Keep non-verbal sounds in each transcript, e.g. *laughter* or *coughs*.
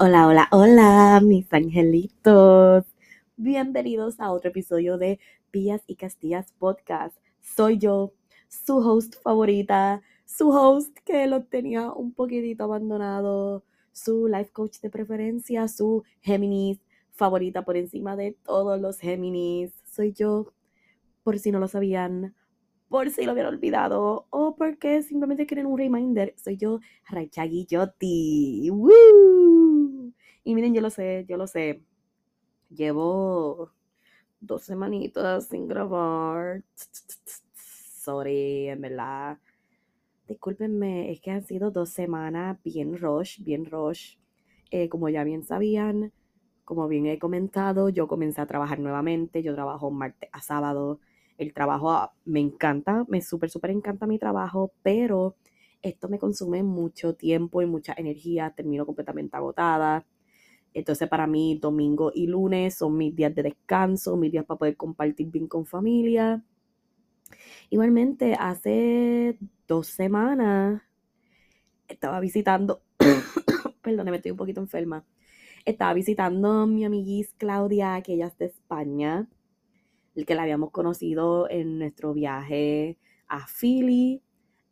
Hola, hola, hola, mis angelitos. Bienvenidos a otro episodio de Villas y Castillas Podcast. Soy yo, su host favorita, su host que lo tenía un poquitito abandonado, su life coach de preferencia, su Géminis favorita por encima de todos los Géminis. Soy yo, por si no lo sabían, por si lo hubieran olvidado o porque simplemente quieren un reminder. Soy yo, Raicha Guillotti. Y miren, yo lo sé, yo lo sé. Llevo dos semanitas sin grabar. Sorry, en verdad. Discúlpenme, es que han sido dos semanas bien rush, bien rush. Eh, como ya bien sabían, como bien he comentado, yo comencé a trabajar nuevamente. Yo trabajo martes a sábado. El trabajo ah, me encanta, me súper, súper encanta mi trabajo, pero esto me consume mucho tiempo y mucha energía. Termino completamente agotada. Entonces para mí domingo y lunes son mis días de descanso, mis días para poder compartir bien con familia. Igualmente, hace dos semanas estaba visitando, *coughs* perdón, me estoy un poquito enferma, estaba visitando a mi amiguis Claudia, que ella es de España, el que la habíamos conocido en nuestro viaje a Philly.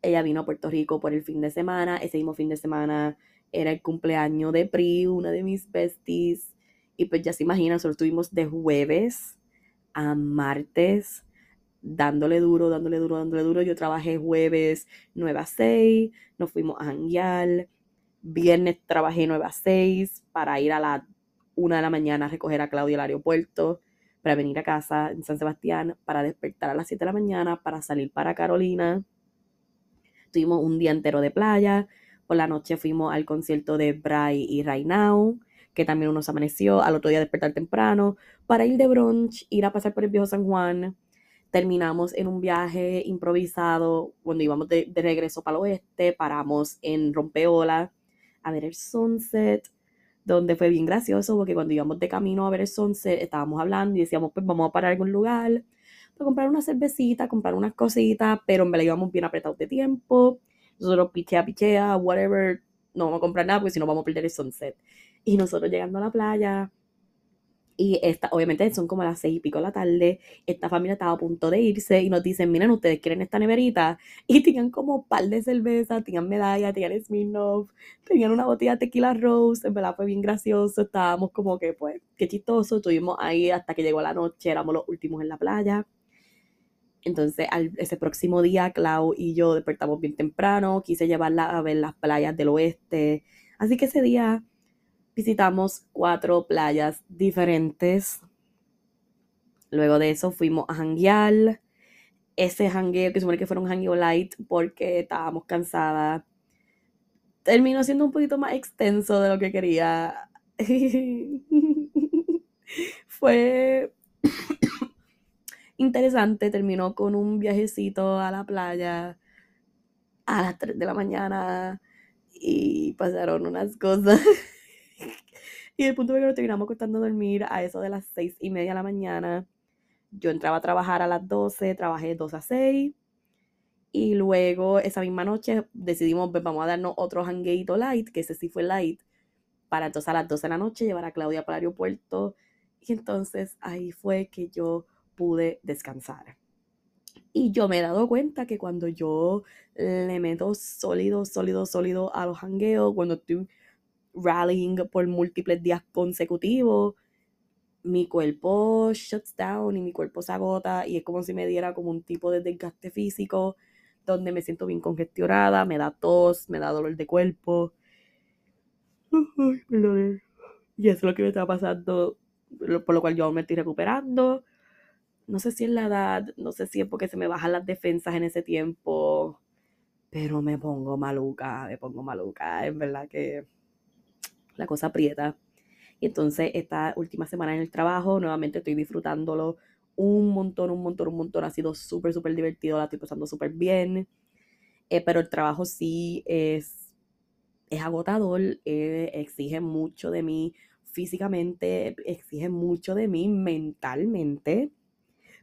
Ella vino a Puerto Rico por el fin de semana, ese mismo fin de semana era el cumpleaños de Pri, una de mis besties. Y pues ya se imaginan, solo estuvimos de jueves a martes, dándole duro, dándole duro, dándole duro. Yo trabajé jueves 9 a 6, nos fuimos a janguear. Viernes trabajé 9 a 6 para ir a la 1 de la mañana a recoger a Claudia al aeropuerto, para venir a casa en San Sebastián, para despertar a las 7 de la mañana, para salir para Carolina. Tuvimos un día entero de playa, por la noche fuimos al concierto de Bray y Right Now, que también uno se amaneció. Al otro día despertar temprano para ir de brunch, ir a pasar por el viejo San Juan. Terminamos en un viaje improvisado cuando íbamos de, regreso para el oeste. Paramos en Rompeola a ver el sunset, donde fue bien gracioso porque cuando íbamos de camino a ver el sunset estábamos hablando y decíamos, pues vamos a parar en algún lugar para comprar una cervecita, comprar unas cositas, pero en verdad íbamos bien apretados de tiempo nosotros pichea, pichea, whatever, no vamos a comprar nada porque si no vamos a perder el sunset. Y nosotros llegando a la playa, y esta, obviamente son como las seis y pico de la tarde, esta familia estaba a punto de irse y nos dicen, miren, ustedes quieren esta neverita. *laughs* Y tenían como par de cerveza, tenían medalla, tenían Smirnoff, tenían una botella de tequila Rose, en verdad fue bien gracioso, estábamos como que, pues, qué chistoso, estuvimos ahí hasta que llegó la noche, éramos los últimos en la playa. Entonces, ese próximo día, Clau y yo despertamos bien temprano, quise llevarla a ver las playas del oeste. Así que ese día visitamos cuatro playas diferentes. Luego de eso fuimos a janguear. Ese jangueo, que supone que fue un jangueo light porque estábamos cansadas, terminó siendo un poquito más extenso de lo que quería. *laughs* fue interesante. Terminó con un viajecito a la playa a las 3 de la mañana y pasaron unas cosas. *laughs* y el punto de que nos terminamos costando dormir a eso de las 6 y media de la mañana. Yo entraba a trabajar a las 12, trabajé 2 a 6. Y luego esa misma noche decidimos, pues, vamos a darnos otro hangueito light, que ese sí fue light, para entonces a las 12 de la noche llevar a Claudia para el aeropuerto. Y entonces ahí fue que yo pude descansar. Y yo me he dado cuenta que cuando yo le meto sólido, sólido, sólido a los hangueos, cuando estoy rallying por múltiples días consecutivos, mi cuerpo shuts down y mi cuerpo se agota y es como si me diera como un tipo de desgaste físico donde me siento bien congestionada, me da tos, me da dolor de cuerpo. Y eso es lo que me está pasando, por lo cual yo me estoy recuperando no sé si es la edad, no sé si es porque se me bajan las defensas en ese tiempo, pero me pongo maluca, me pongo maluca, es verdad que la cosa aprieta. Y entonces esta última semana en el trabajo, nuevamente estoy disfrutándolo un montón, un montón, un montón. Ha sido súper, súper divertido, la estoy pasando súper bien. Eh, pero el trabajo sí es, es agotador, eh, exige mucho de mí físicamente, exige mucho de mí mentalmente.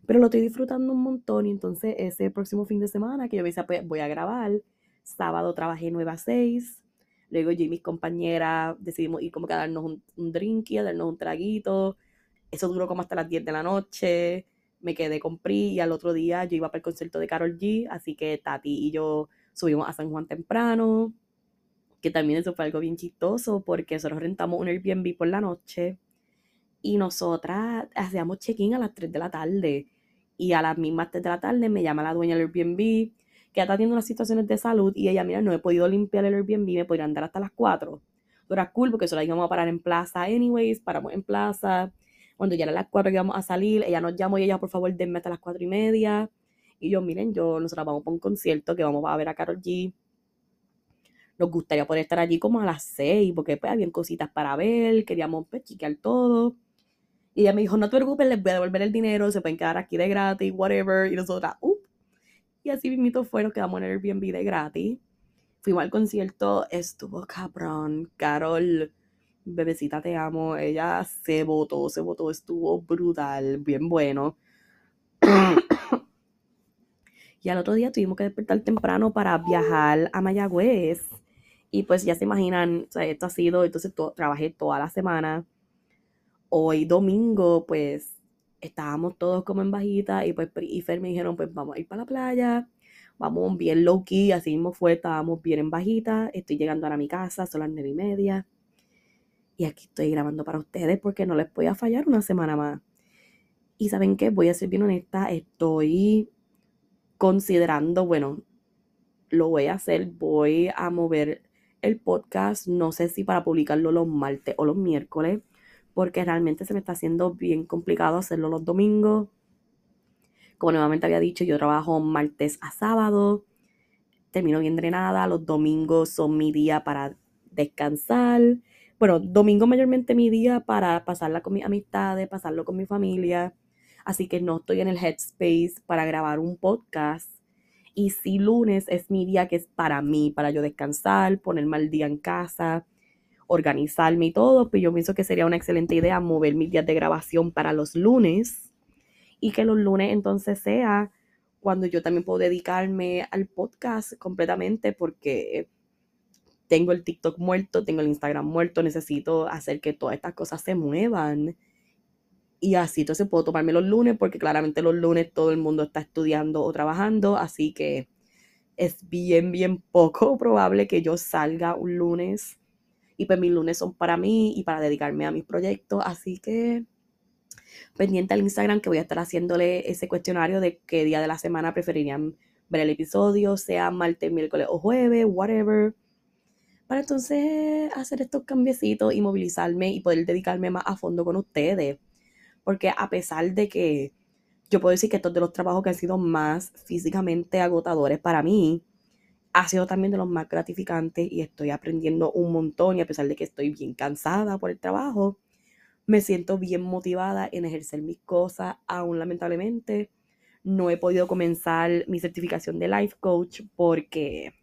Pero lo estoy disfrutando un montón y entonces ese próximo fin de semana que yo pues, voy a grabar, sábado trabajé 9 a 6, luego yo y mis compañeras decidimos ir como que a darnos un, un drink y a darnos un traguito, eso duró como hasta las 10 de la noche, me quedé con Pri y al otro día yo iba para el concierto de Carol G, así que Tati y yo subimos a San Juan temprano, que también eso fue algo bien chistoso porque nosotros rentamos un Airbnb por la noche y nosotras hacíamos check-in a las 3 de la tarde y a las mismas 3 de la tarde me llama la dueña del Airbnb que está teniendo unas situaciones de salud y ella, mira, no he podido limpiar el Airbnb, me podrían dar hasta las 4. Pero era cool porque solo íbamos a parar en plaza anyways, paramos en plaza. Cuando ya era las 4 que íbamos a salir, ella nos llamó y ella, por favor, denme hasta las 4 y media. Y yo, miren, yo, nosotros vamos para un concierto que vamos a ver a Carol G. Nos gustaría poder estar allí como a las 6, porque pues habían cositas para ver, queríamos pues, chiquear todo. Y ella me dijo, no te preocupes, les voy a devolver el dinero, se pueden quedar aquí de gratis, whatever. Y nosotras, up. Y así mismito fue, nos quedamos en Airbnb de gratis. Fuimos al concierto, estuvo cabrón. Carol, bebecita, te amo. Ella se votó, se votó, estuvo brutal, bien bueno. *coughs* y al otro día tuvimos que despertar temprano para viajar a Mayagüez. Y pues ya se imaginan, esto ha sido, entonces trabajé toda la semana hoy domingo, pues estábamos todos como en bajita y pues y Fer me dijeron, pues vamos a ir para la playa, vamos bien low key, así mismo fue, estábamos bien en bajita, estoy llegando a mi casa, son las nueve y media y aquí estoy grabando para ustedes porque no les voy a fallar una semana más. Y saben qué, voy a ser bien honesta, estoy considerando, bueno, lo voy a hacer, voy a mover el podcast, no sé si para publicarlo los martes o los miércoles, porque realmente se me está haciendo bien complicado hacerlo los domingos. Como nuevamente había dicho, yo trabajo martes a sábado, termino bien drenada, los domingos son mi día para descansar. Bueno, domingo mayormente mi día para pasarla con mis amistades, pasarlo con mi familia. Así que no estoy en el headspace para grabar un podcast. Y si lunes es mi día que es para mí, para yo descansar, ponerme al día en casa, organizarme y todo, pues yo pienso que sería una excelente idea mover mis días de grabación para los lunes y que los lunes entonces sea cuando yo también puedo dedicarme al podcast completamente porque tengo el TikTok muerto, tengo el Instagram muerto, necesito hacer que todas estas cosas se muevan. Y así entonces puedo tomarme los lunes porque claramente los lunes todo el mundo está estudiando o trabajando, así que es bien, bien poco *laughs* probable que yo salga un lunes y pues mis lunes son para mí y para dedicarme a mis proyectos. Así que pendiente al Instagram que voy a estar haciéndole ese cuestionario de qué día de la semana preferirían ver el episodio, sea martes, miércoles o jueves, whatever. Para entonces hacer estos cambiecitos y movilizarme y poder dedicarme más a fondo con ustedes. Porque a pesar de que yo puedo decir que estos de los trabajos que han sido más físicamente agotadores para mí, ha sido también de los más gratificantes y estoy aprendiendo un montón y a pesar de que estoy bien cansada por el trabajo, me siento bien motivada en ejercer mis cosas, aún lamentablemente no he podido comenzar mi certificación de life coach porque,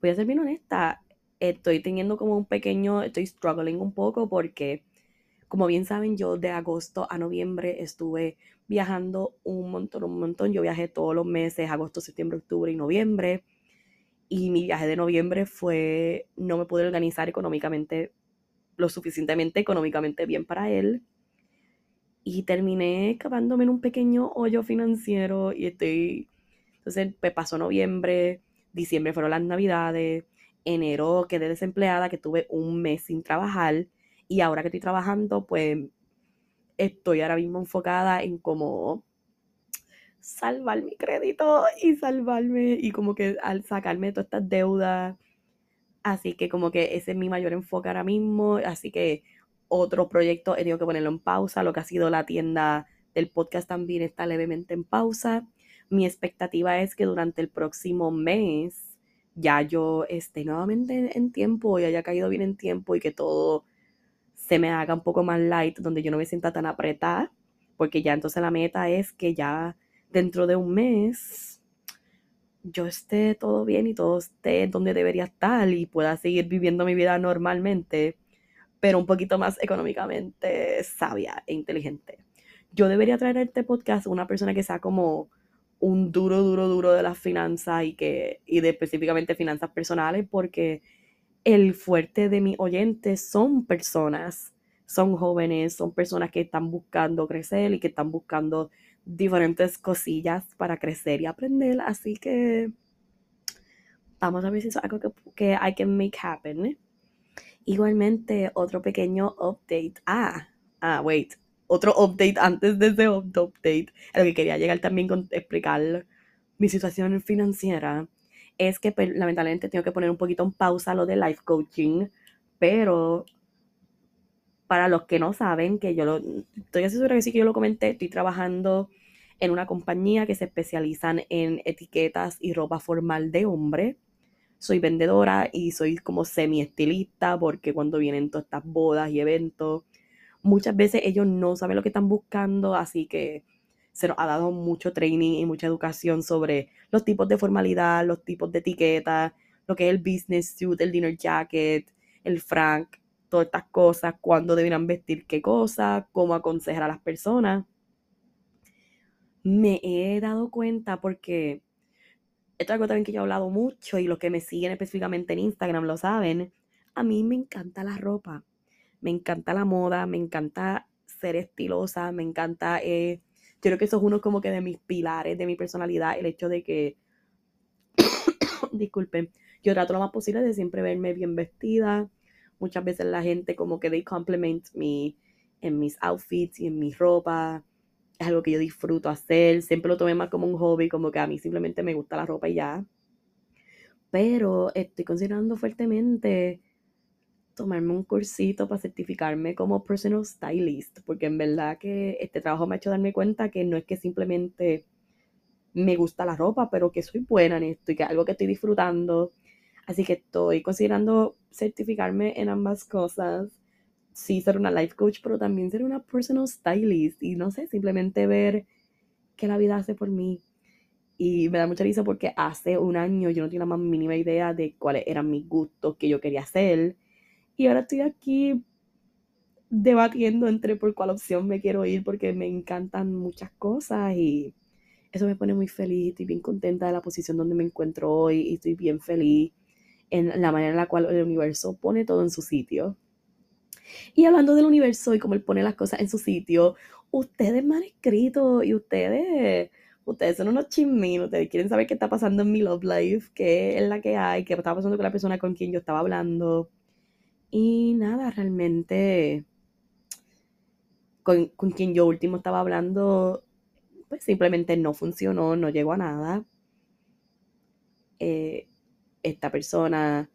voy a ser bien honesta, estoy teniendo como un pequeño, estoy struggling un poco porque, como bien saben, yo de agosto a noviembre estuve viajando un montón, un montón. Yo viajé todos los meses, agosto, septiembre, octubre y noviembre y mi viaje de noviembre fue, no me pude organizar económicamente, lo suficientemente económicamente bien para él. Y terminé escapándome en un pequeño hoyo financiero y estoy, entonces pasó noviembre, diciembre fueron las navidades, enero quedé desempleada, que tuve un mes sin trabajar y ahora que estoy trabajando pues estoy ahora mismo enfocada en cómo salvar mi crédito y salvarme y como que al sacarme todas estas deudas. Así que como que ese es mi mayor enfoque ahora mismo. Así que otro proyecto he tenido que ponerlo en pausa. Lo que ha sido la tienda del podcast también está levemente en pausa. mi expectativa es que durante el próximo mes ya yo esté nuevamente en tiempo y haya caído bien en tiempo y que todo se me haga un poco más light, donde yo no me sienta tan apretada, porque ya entonces la meta es que ya dentro de un mes yo esté todo bien y todo esté donde debería estar y pueda seguir viviendo mi vida normalmente, pero un poquito más económicamente sabia e inteligente. Yo debería traer a este podcast una persona que sea como un duro, duro, duro de las finanzas y, que, y de específicamente finanzas personales, porque el fuerte de mis oyentes son personas, son jóvenes, son personas que están buscando crecer y que están buscando diferentes cosillas para crecer y aprender. Así que vamos a ver si es algo que, que I can make happen. Igualmente, otro pequeño update. Ah, ah, wait. Otro update antes de ese update. A lo que quería llegar también con explicar mi situación financiera. Es que pues, lamentablemente tengo que poner un poquito en pausa lo de life coaching. Pero para los que no saben, que yo lo, estoy segura que sí que yo lo comenté, estoy trabajando en una compañía que se especializan en etiquetas y ropa formal de hombre. Soy vendedora y soy como semi estilista porque cuando vienen todas estas bodas y eventos, muchas veces ellos no saben lo que están buscando, así que se nos ha dado mucho training y mucha educación sobre los tipos de formalidad, los tipos de etiquetas, lo que es el business suit, el dinner jacket, el frank, todas estas cosas, cuándo deberían vestir qué cosas, cómo aconsejar a las personas. Me he dado cuenta porque esto es algo también que yo he hablado mucho y los que me siguen específicamente en Instagram lo saben. A mí me encanta la ropa, me encanta la moda, me encanta ser estilosa, me encanta, eh, yo creo que eso es uno como que de mis pilares, de mi personalidad, el hecho de que, *coughs* disculpen, yo trato lo más posible de siempre verme bien vestida, Muchas veces la gente como que they compliment me en mis outfits y en mi ropa. Es algo que yo disfruto hacer. Siempre lo tomé más como un hobby, como que a mí simplemente me gusta la ropa y ya. Pero estoy considerando fuertemente tomarme un cursito para certificarme como personal stylist, porque en verdad que este trabajo me ha hecho darme cuenta que no es que simplemente me gusta la ropa, pero que soy buena en esto y que es algo que estoy disfrutando Así que estoy considerando certificarme en ambas cosas. Sí, ser una life coach, pero también ser una personal stylist. Y no sé, simplemente ver qué la vida hace por mí. Y me da mucha risa porque hace un año yo no tenía la más mínima idea de cuáles eran mis gustos que yo quería hacer. Y ahora estoy aquí debatiendo entre por cuál opción me quiero ir porque me encantan muchas cosas y eso me pone muy feliz. Estoy bien contenta de la posición donde me encuentro hoy y estoy bien feliz en la manera en la cual el universo pone todo en su sitio. Y hablando del universo y cómo él pone las cosas en su sitio, ustedes me han escrito y ustedes, ustedes son unos chisminos, ustedes quieren saber qué está pasando en mi love life, qué es la que hay, qué está pasando con la persona con quien yo estaba hablando. Y nada, realmente con, con quien yo último estaba hablando, pues simplemente no funcionó, no llegó a nada. Eh, esta persona,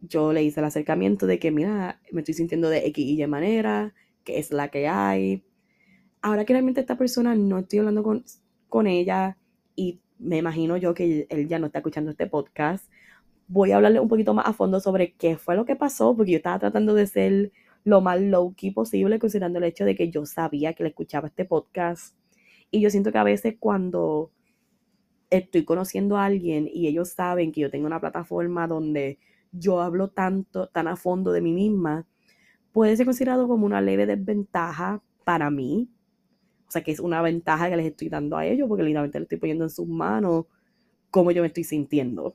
yo le hice el acercamiento de que, mira, me estoy sintiendo de X y Y manera, que es la que hay. Ahora que realmente esta persona no estoy hablando con, con ella y me imagino yo que él ya no está escuchando este podcast, voy a hablarle un poquito más a fondo sobre qué fue lo que pasó, porque yo estaba tratando de ser lo más low-key posible, considerando el hecho de que yo sabía que le escuchaba este podcast. Y yo siento que a veces cuando estoy conociendo a alguien y ellos saben que yo tengo una plataforma donde yo hablo tanto, tan a fondo de mí misma, puede ser considerado como una leve desventaja para mí. O sea, que es una ventaja que les estoy dando a ellos porque literalmente le estoy poniendo en sus manos cómo yo me estoy sintiendo.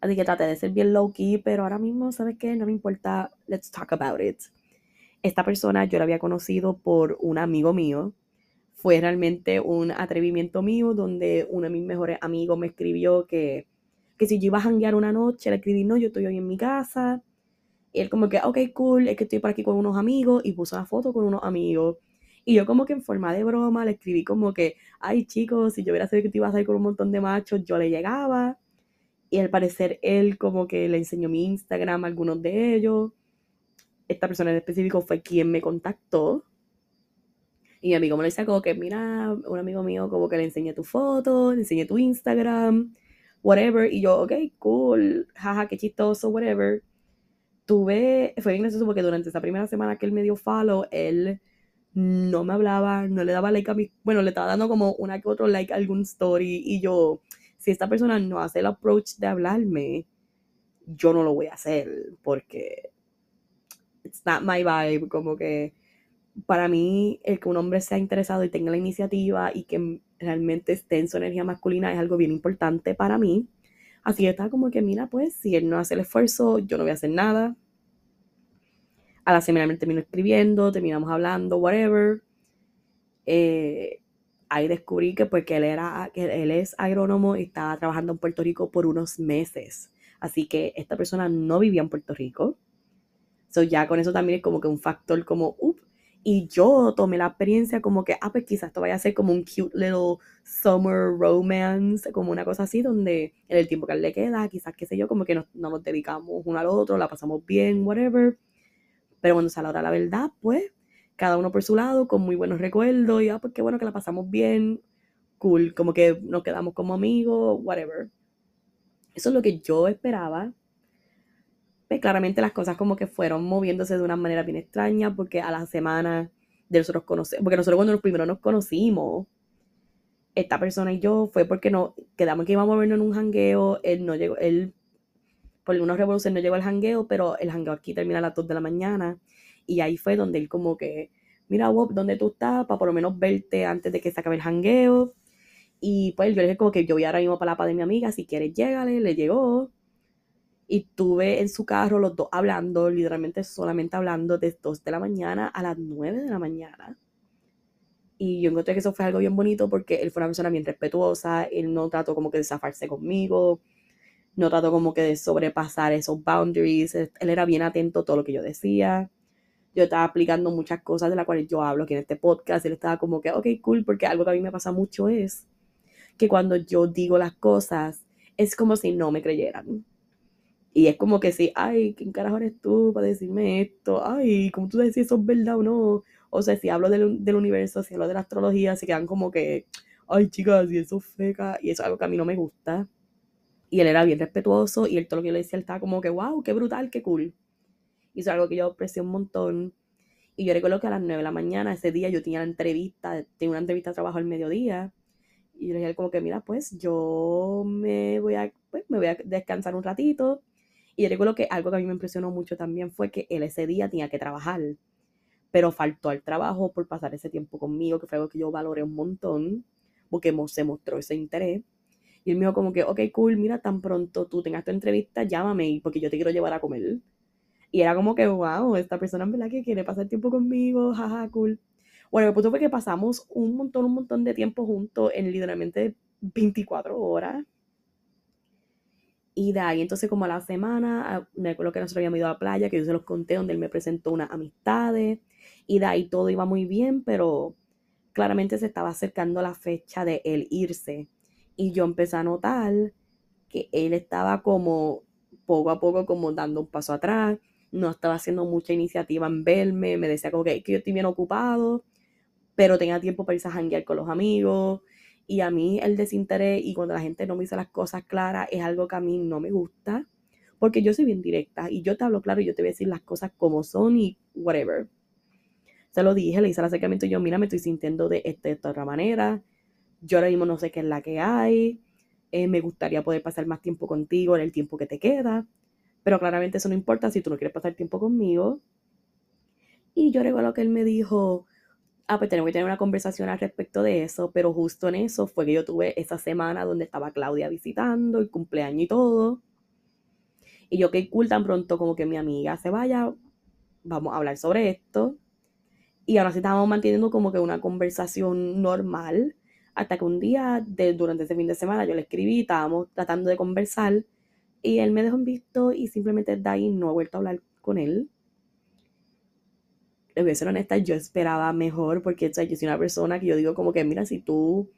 Así que traté de ser bien low key, pero ahora mismo, ¿sabes qué? No me importa. Let's talk about it. Esta persona yo la había conocido por un amigo mío fue realmente un atrevimiento mío donde uno de mis mejores amigos me escribió que, que si yo iba a janguear una noche, le escribí, no, yo estoy hoy en mi casa. Y él como que, ok, cool, es que estoy por aquí con unos amigos y puso la foto con unos amigos. Y yo como que en forma de broma le escribí como que, ay chicos, si yo hubiera sabido que te ibas a ir con un montón de machos, yo le llegaba. Y al parecer él como que le enseñó mi Instagram a algunos de ellos. Esta persona en específico fue quien me contactó Y mi amigo me lo decía como que, mira, un amigo mío como que le enseñé tu foto, le enseñé tu Instagram, whatever. Y yo, ok, cool, jaja, qué chistoso, whatever. Tuve, fue bien gracioso porque durante esa primera semana que él me dio follow, él no me hablaba, no le daba like a mi, bueno, le estaba dando como una que otro like a algún story. Y yo, si esta persona no hace el approach de hablarme, yo no lo voy a hacer porque it's not my vibe, como que para mí el que un hombre sea interesado y tenga la iniciativa y que realmente esté en su energía masculina es algo bien importante para mí. Así que estaba como que, mira, pues si él no hace el esfuerzo, yo no voy a hacer nada. A la semana me termino escribiendo, terminamos hablando, whatever. Eh, ahí descubrí que porque él, era, que él es agrónomo y estaba trabajando en Puerto Rico por unos meses. Así que esta persona no vivía en Puerto Rico. So ya con eso también es como que un factor como, up. Y yo tomé la experiencia como que, ah, pues quizás esto vaya a ser como un cute little summer romance, como una cosa así, donde en el tiempo que él le queda, quizás, qué sé yo, como que no nos dedicamos uno al otro, la pasamos bien, whatever. Pero cuando sale ahora la verdad, pues, cada uno por su lado, con muy buenos recuerdos, y ah, pues qué bueno que la pasamos bien, cool, como que nos quedamos como amigos, whatever. Eso es lo que yo esperaba. Pues claramente las cosas como que fueron moviéndose de una manera bien extraña porque a la semana de nosotros conocemos, porque nosotros cuando primero nos conocimos, esta persona y yo fue porque no quedamos que íbamos a vernos en un jangueo, él no llegó, él por alguna revolución no llegó al jangueo, pero el jangueo aquí termina a las 2 de la mañana y ahí fue donde él como que, mira Bob, ¿dónde tú estás? Para por lo menos verte antes de que se acabe el jangueo. Y pues yo le dije como que yo voy ahora mismo para la de mi amiga, si quieres llégale, le llegó. Y tuve en su carro los dos hablando, literalmente solamente hablando de 2 de la mañana a las 9 de la mañana. Y yo encontré que eso fue algo bien bonito porque él fue una persona bien respetuosa, él no trató como que de zafarse conmigo, no trató como que de sobrepasar esos boundaries, él era bien atento a todo lo que yo decía. Yo estaba aplicando muchas cosas de las cuales yo hablo aquí en este podcast, él estaba como que, ok, cool, porque algo que a mí me pasa mucho es que cuando yo digo las cosas, es como si no me creyeran. Y es como que si, ay, ¿quién carajo eres tú para decirme esto? Ay, ¿cómo tú decís si eso es verdad o no? O sea, si hablo del, del, universo, si hablo de la astrología, se quedan como que, ay, chicas, y eso es feca. Y eso es algo que a mí no me gusta. Y él era bien respetuoso y él todo lo que yo le decía, él estaba como que, wow, qué brutal, qué cool. Y eso es algo que yo aprecié un montón. Y yo recuerdo que a las 9 de la mañana, ese día, yo tenía la entrevista, tenía una entrevista de trabajo al mediodía. Y yo le dije como que, mira, pues yo me voy a, pues, me voy a descansar un ratito. Y yo recuerdo que algo que a mí me impresionó mucho también fue que él ese día tenía que trabajar, pero faltó al trabajo por pasar ese tiempo conmigo, que fue algo que yo valoré un montón, porque se mostró ese interés. Y él me dijo como que, ok, cool, mira, tan pronto tú tengas tu entrevista, llámame porque yo te quiero llevar a comer. Y era como que, wow, esta persona en verdad que quiere pasar tiempo conmigo, jaja, cool. Bueno, el punto fue que pasamos un montón, un montón de tiempo juntos en literalmente 24 horas. Y de ahí entonces como a la semana, ah, me acuerdo que nosotros habíamos ido a la playa, que yo se los conté, donde él me presentó unas amistades. Y de ahí todo iba muy bien, pero claramente se estaba acercando la fecha de él irse. Y yo empecé a notar que él estaba como poco a poco como dando un paso atrás, no estaba haciendo mucha iniciativa en verme, me decía como que, que yo estoy bien ocupado pero tenga tiempo para irse a janguear con los amigos. Y a mí el desinterés y cuando la gente no me dice las cosas claras es algo que a mí no me gusta, porque yo soy bien directa y yo te hablo claro y yo te voy a decir las cosas como son y whatever. Se lo dije, le hice el acercamiento y yo, mira, me estoy sintiendo de, esta, de esta otra manera, yo ahora mismo no sé qué es la que hay, eh, me gustaría poder pasar más tiempo contigo en el tiempo que te queda, pero claramente eso no importa si tú no quieres pasar tiempo conmigo. Y yo recuerdo que él me dijo, ah, pues tenemos que tener una conversación al respecto de eso, pero justo en eso fue que yo tuve esa semana donde estaba Claudia visitando, el cumpleaños y todo. Y yo, qué cool, tan pronto como que mi amiga se vaya, vamos a hablar sobre esto. Y ahora sí estábamos manteniendo como que una conversación normal, hasta que un día, durante ese fin de semana, yo le escribí, estábamos tratando de conversar, y él me dejó en visto y simplemente de ahí no he vuelto a hablar con él le voy a ser honesta, yo esperaba mejor porque o yo soy una persona que yo digo como que, mira, si tú...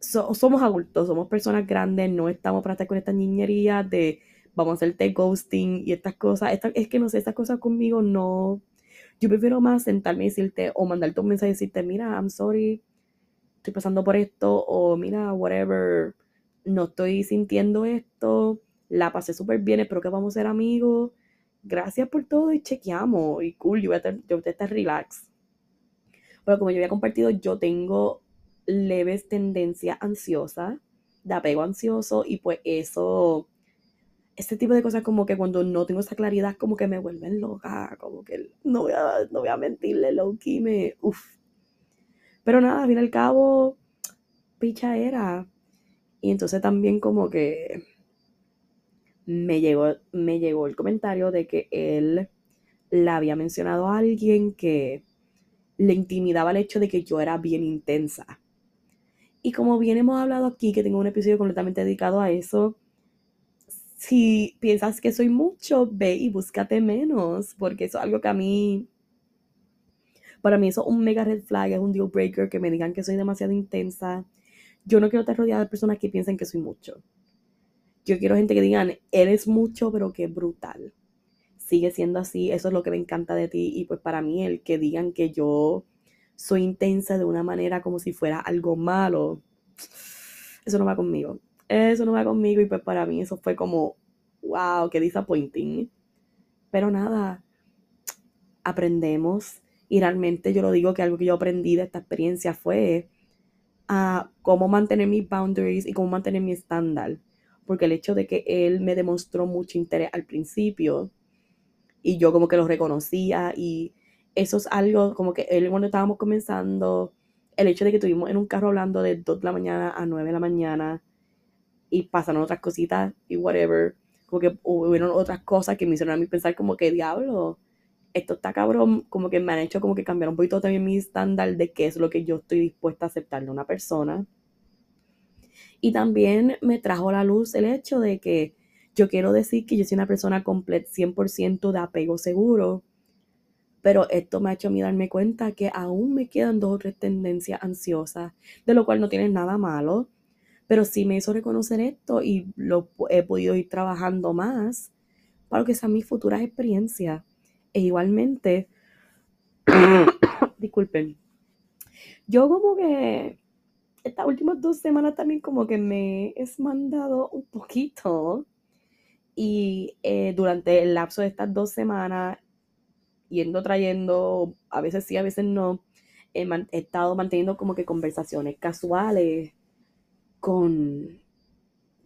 somos adultos, somos personas grandes, no estamos para estar con esta niñería de vamos a hacerte ghosting y estas cosas. es que no sé, estas cosas conmigo no... yo prefiero más sentarme y decirte o mandarte un mensaje y decirte, mira, I'm sorry, estoy pasando por esto, o mira, whatever, no estoy sintiendo esto, la pasé súper bien, espero que vamos a ser amigos, gracias por todo y chequeamos, y cool, yo voy a estar, yo voy a relax. Pero como yo había compartido, yo tengo leves tendencias ansiosas, de apego ansioso, y pues eso este tipo de cosas como que cuando no tengo esa claridad como que me vuelven loca, como que no voy a, no voy a mentirle, Loki me, uff. Pero nada, al fin y al cabo, picha era. Y entonces también como que me llegó, me llegó el comentario de que él le había mencionado a alguien que le intimidaba el hecho de que yo era bien intensa. Y como bien hemos hablado aquí, que tengo un episodio completamente dedicado a eso, si piensas que soy mucho, ve y búscate menos, porque eso es algo que a mí, para mí eso es un mega red flag, es un deal breaker, que me digan que soy demasiado intensa. Yo no quiero estar rodeada de personas que piensen que soy mucho. Yo quiero gente que digan, eres mucho, pero que brutal. Sigue siendo así, eso es lo que me encanta de ti. Y pues para mí el que digan que yo soy intensa de una manera como si fuera algo malo, eso no va conmigo eso no va conmigo y pues para mí eso fue como, wow, qué disappointing. Pero nada, aprendemos y realmente yo lo digo que algo que yo aprendí de esta experiencia fue a cómo mantener mis boundaries y cómo mantener mi estándar. Porque el hecho de que él me demostró mucho interés al principio y yo como que lo reconocía y eso es algo como que él cuando estábamos comenzando, el hecho de que estuvimos en un carro hablando de 2 de la mañana a 9 de la mañana, y pasaron otras cositas y whatever. Como que hubieron otras cosas que me hicieron a mí pensar como que diablo, esto está cabrón, como que me han hecho como que cambiar un poquito también mi estándar de qué es lo que yo estoy dispuesta a aceptar de una persona. Y también me trajo a la luz el hecho de que yo quiero decir que yo soy una persona completa 100% de apego seguro, pero esto me ha hecho a mí darme cuenta que aún me quedan dos o tres tendencias ansiosas, de lo cual no tiene nada malo pero sí me hizo reconocer esto y lo he podido ir trabajando más para que sean mis futuras experiencias. E igualmente, *coughs* disculpen, yo como que estas últimas dos semanas también como que me he mandado un poquito y eh, durante el lapso de estas dos semanas, yendo trayendo, a veces sí, a veces no, he estado manteniendo como que conversaciones casuales con,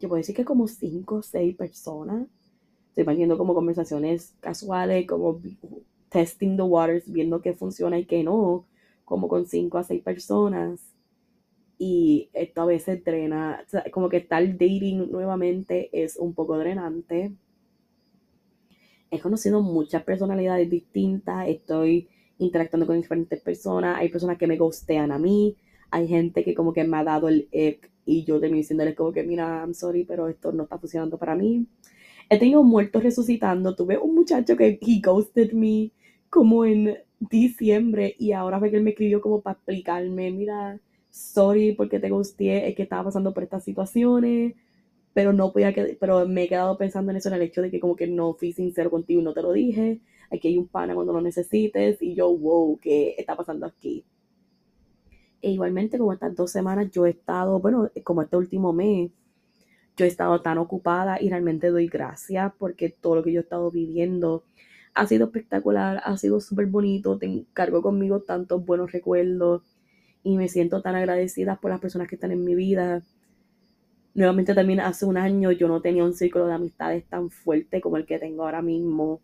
yo puedo decir que como cinco o seis personas. Estoy manteniendo como conversaciones casuales, como testing the waters, viendo qué funciona y qué no, como con cinco a seis personas. Y esto a veces drena, como que estar dating nuevamente es un poco drenante. He conocido muchas personalidades distintas, estoy interactuando con diferentes personas, hay personas que me gustean a mí, hay gente que como que me ha dado el y yo terminé diciéndole como que, mira, I'm sorry, pero esto no está funcionando para mí. He tenido muertos resucitando. Tuve un muchacho que he ghosted me como en diciembre y ahora ve que él me escribió como para explicarme, mira, sorry porque te gusté, es que estaba pasando por estas situaciones, pero no podía que, pero me he quedado pensando en eso, en el hecho de que como que no fui sincero contigo y no te lo dije, aquí hay un pana cuando lo necesites y yo, wow, ¿qué está pasando aquí? E igualmente, como estas dos semanas, yo he estado, bueno, como este último mes, yo he estado tan ocupada y realmente doy gracias porque todo lo que yo he estado viviendo ha sido espectacular, ha sido súper bonito, te cargo conmigo tantos buenos recuerdos y me siento tan agradecida por las personas que están en mi vida. Nuevamente también hace un año yo no tenía un círculo de amistades tan fuerte como el que tengo ahora mismo.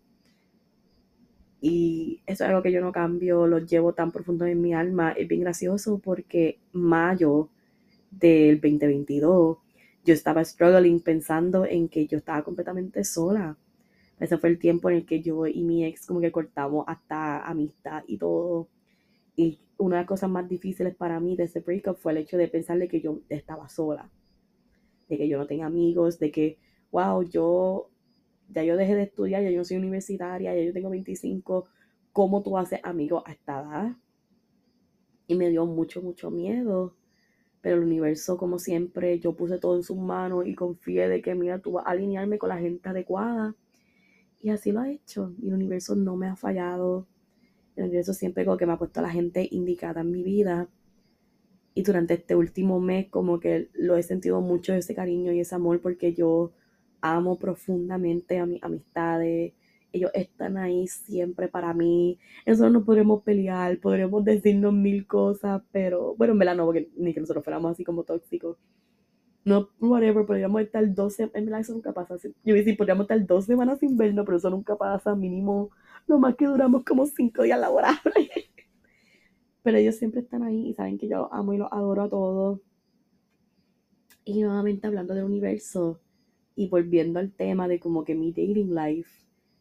Y eso es algo que yo no cambio, lo llevo tan profundo en mi alma. Es bien gracioso porque mayo del 2022 yo estaba struggling pensando en que yo estaba completamente sola. Ese fue el tiempo en el que yo y mi ex como que cortamos hasta amistad y todo. Y una de las cosas más difíciles para mí de ese breakup fue el hecho de pensarle que yo estaba sola. De que yo no tenía amigos, de que, wow, yo ya yo dejé de estudiar, ya yo soy universitaria, ya yo tengo 25, ¿cómo tú haces amigos a esta edad? Y me dio mucho, mucho miedo. Pero el universo, como siempre, yo puse todo en sus manos y confié de que, mira, tú vas a alinearme con la gente adecuada. Y así lo ha hecho. Y el universo no me ha fallado. Universo siempre como que me ha puesto a la gente indicada en mi vida. Y durante este último mes como que lo he sentido mucho ese cariño y ese amor porque yo amo profundamente a mis amistades. Ellos están ahí siempre para mí. Nosotros no podremos pelear, podremos decirnos mil cosas, pero bueno, en verdad no, porque ni que nosotros fuéramos así como tóxicos no, whatever, podríamos estar 12, en verdad eso nunca pasa. Yo iba a decir, podríamos estar dos semanas sin vernos, pero eso nunca pasa, mínimo, lo más que duramos como cinco días laborables. *laughs* pero ellos siempre están ahí y saben que yo los amo y los adoro a todos. Y nuevamente hablando del universo y volviendo al tema de como que mi dating life,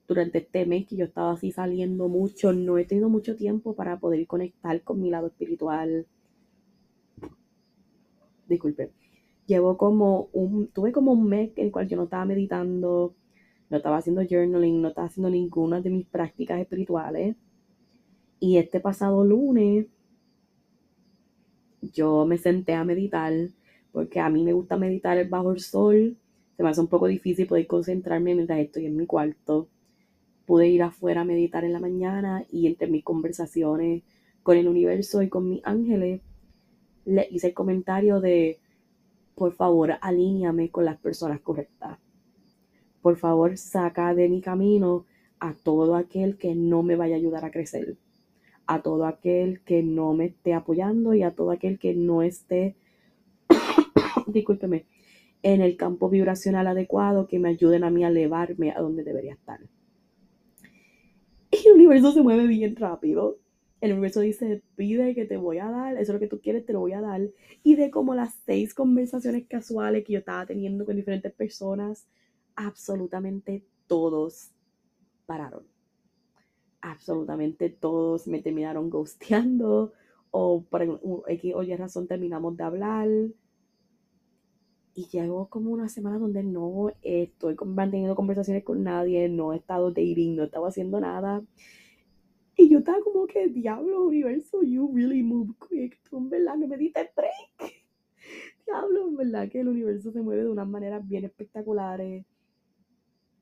durante este mes que yo estaba así saliendo mucho, no he tenido mucho tiempo para poder conectar con mi lado espiritual. Disculpe llevo como un, tuve como un mes en el cual yo no estaba meditando, no estaba haciendo journaling, no estaba haciendo ninguna de mis prácticas espirituales. Y este pasado lunes yo me senté a meditar porque a mí me gusta meditar bajo el sol. Se me hace un poco difícil poder concentrarme mientras estoy en mi cuarto. Pude ir afuera a meditar en la mañana y entre mis conversaciones con el universo y con mis ángeles le hice el comentario de por favor, alíñame con las personas correctas. Por favor, saca de mi camino a todo aquel que no me vaya a ayudar a crecer, a todo aquel que no me esté apoyando y a todo aquel que no esté, *coughs* discúlpeme, en el campo vibracional adecuado que me ayuden a mí a elevarme a donde debería estar. Y el universo se mueve bien rápido el universo dice, pide que te voy a dar, eso es lo que tú quieres, te lo voy a dar. Y de como las seis conversaciones casuales que yo estaba teniendo con diferentes personas, absolutamente todos pararon. Absolutamente todos me terminaron ghosteando o por X o Y razón terminamos de hablar. Y llevo como una semana donde no estoy manteniendo conversaciones con nadie, no he estado dating, no he estado haciendo nada. Y yo estaba como que, diablo, universo, you really move quick. Tú en verdad no me diste break. *laughs* Diablo, en verdad que el universo se mueve de unas maneras bien espectaculares.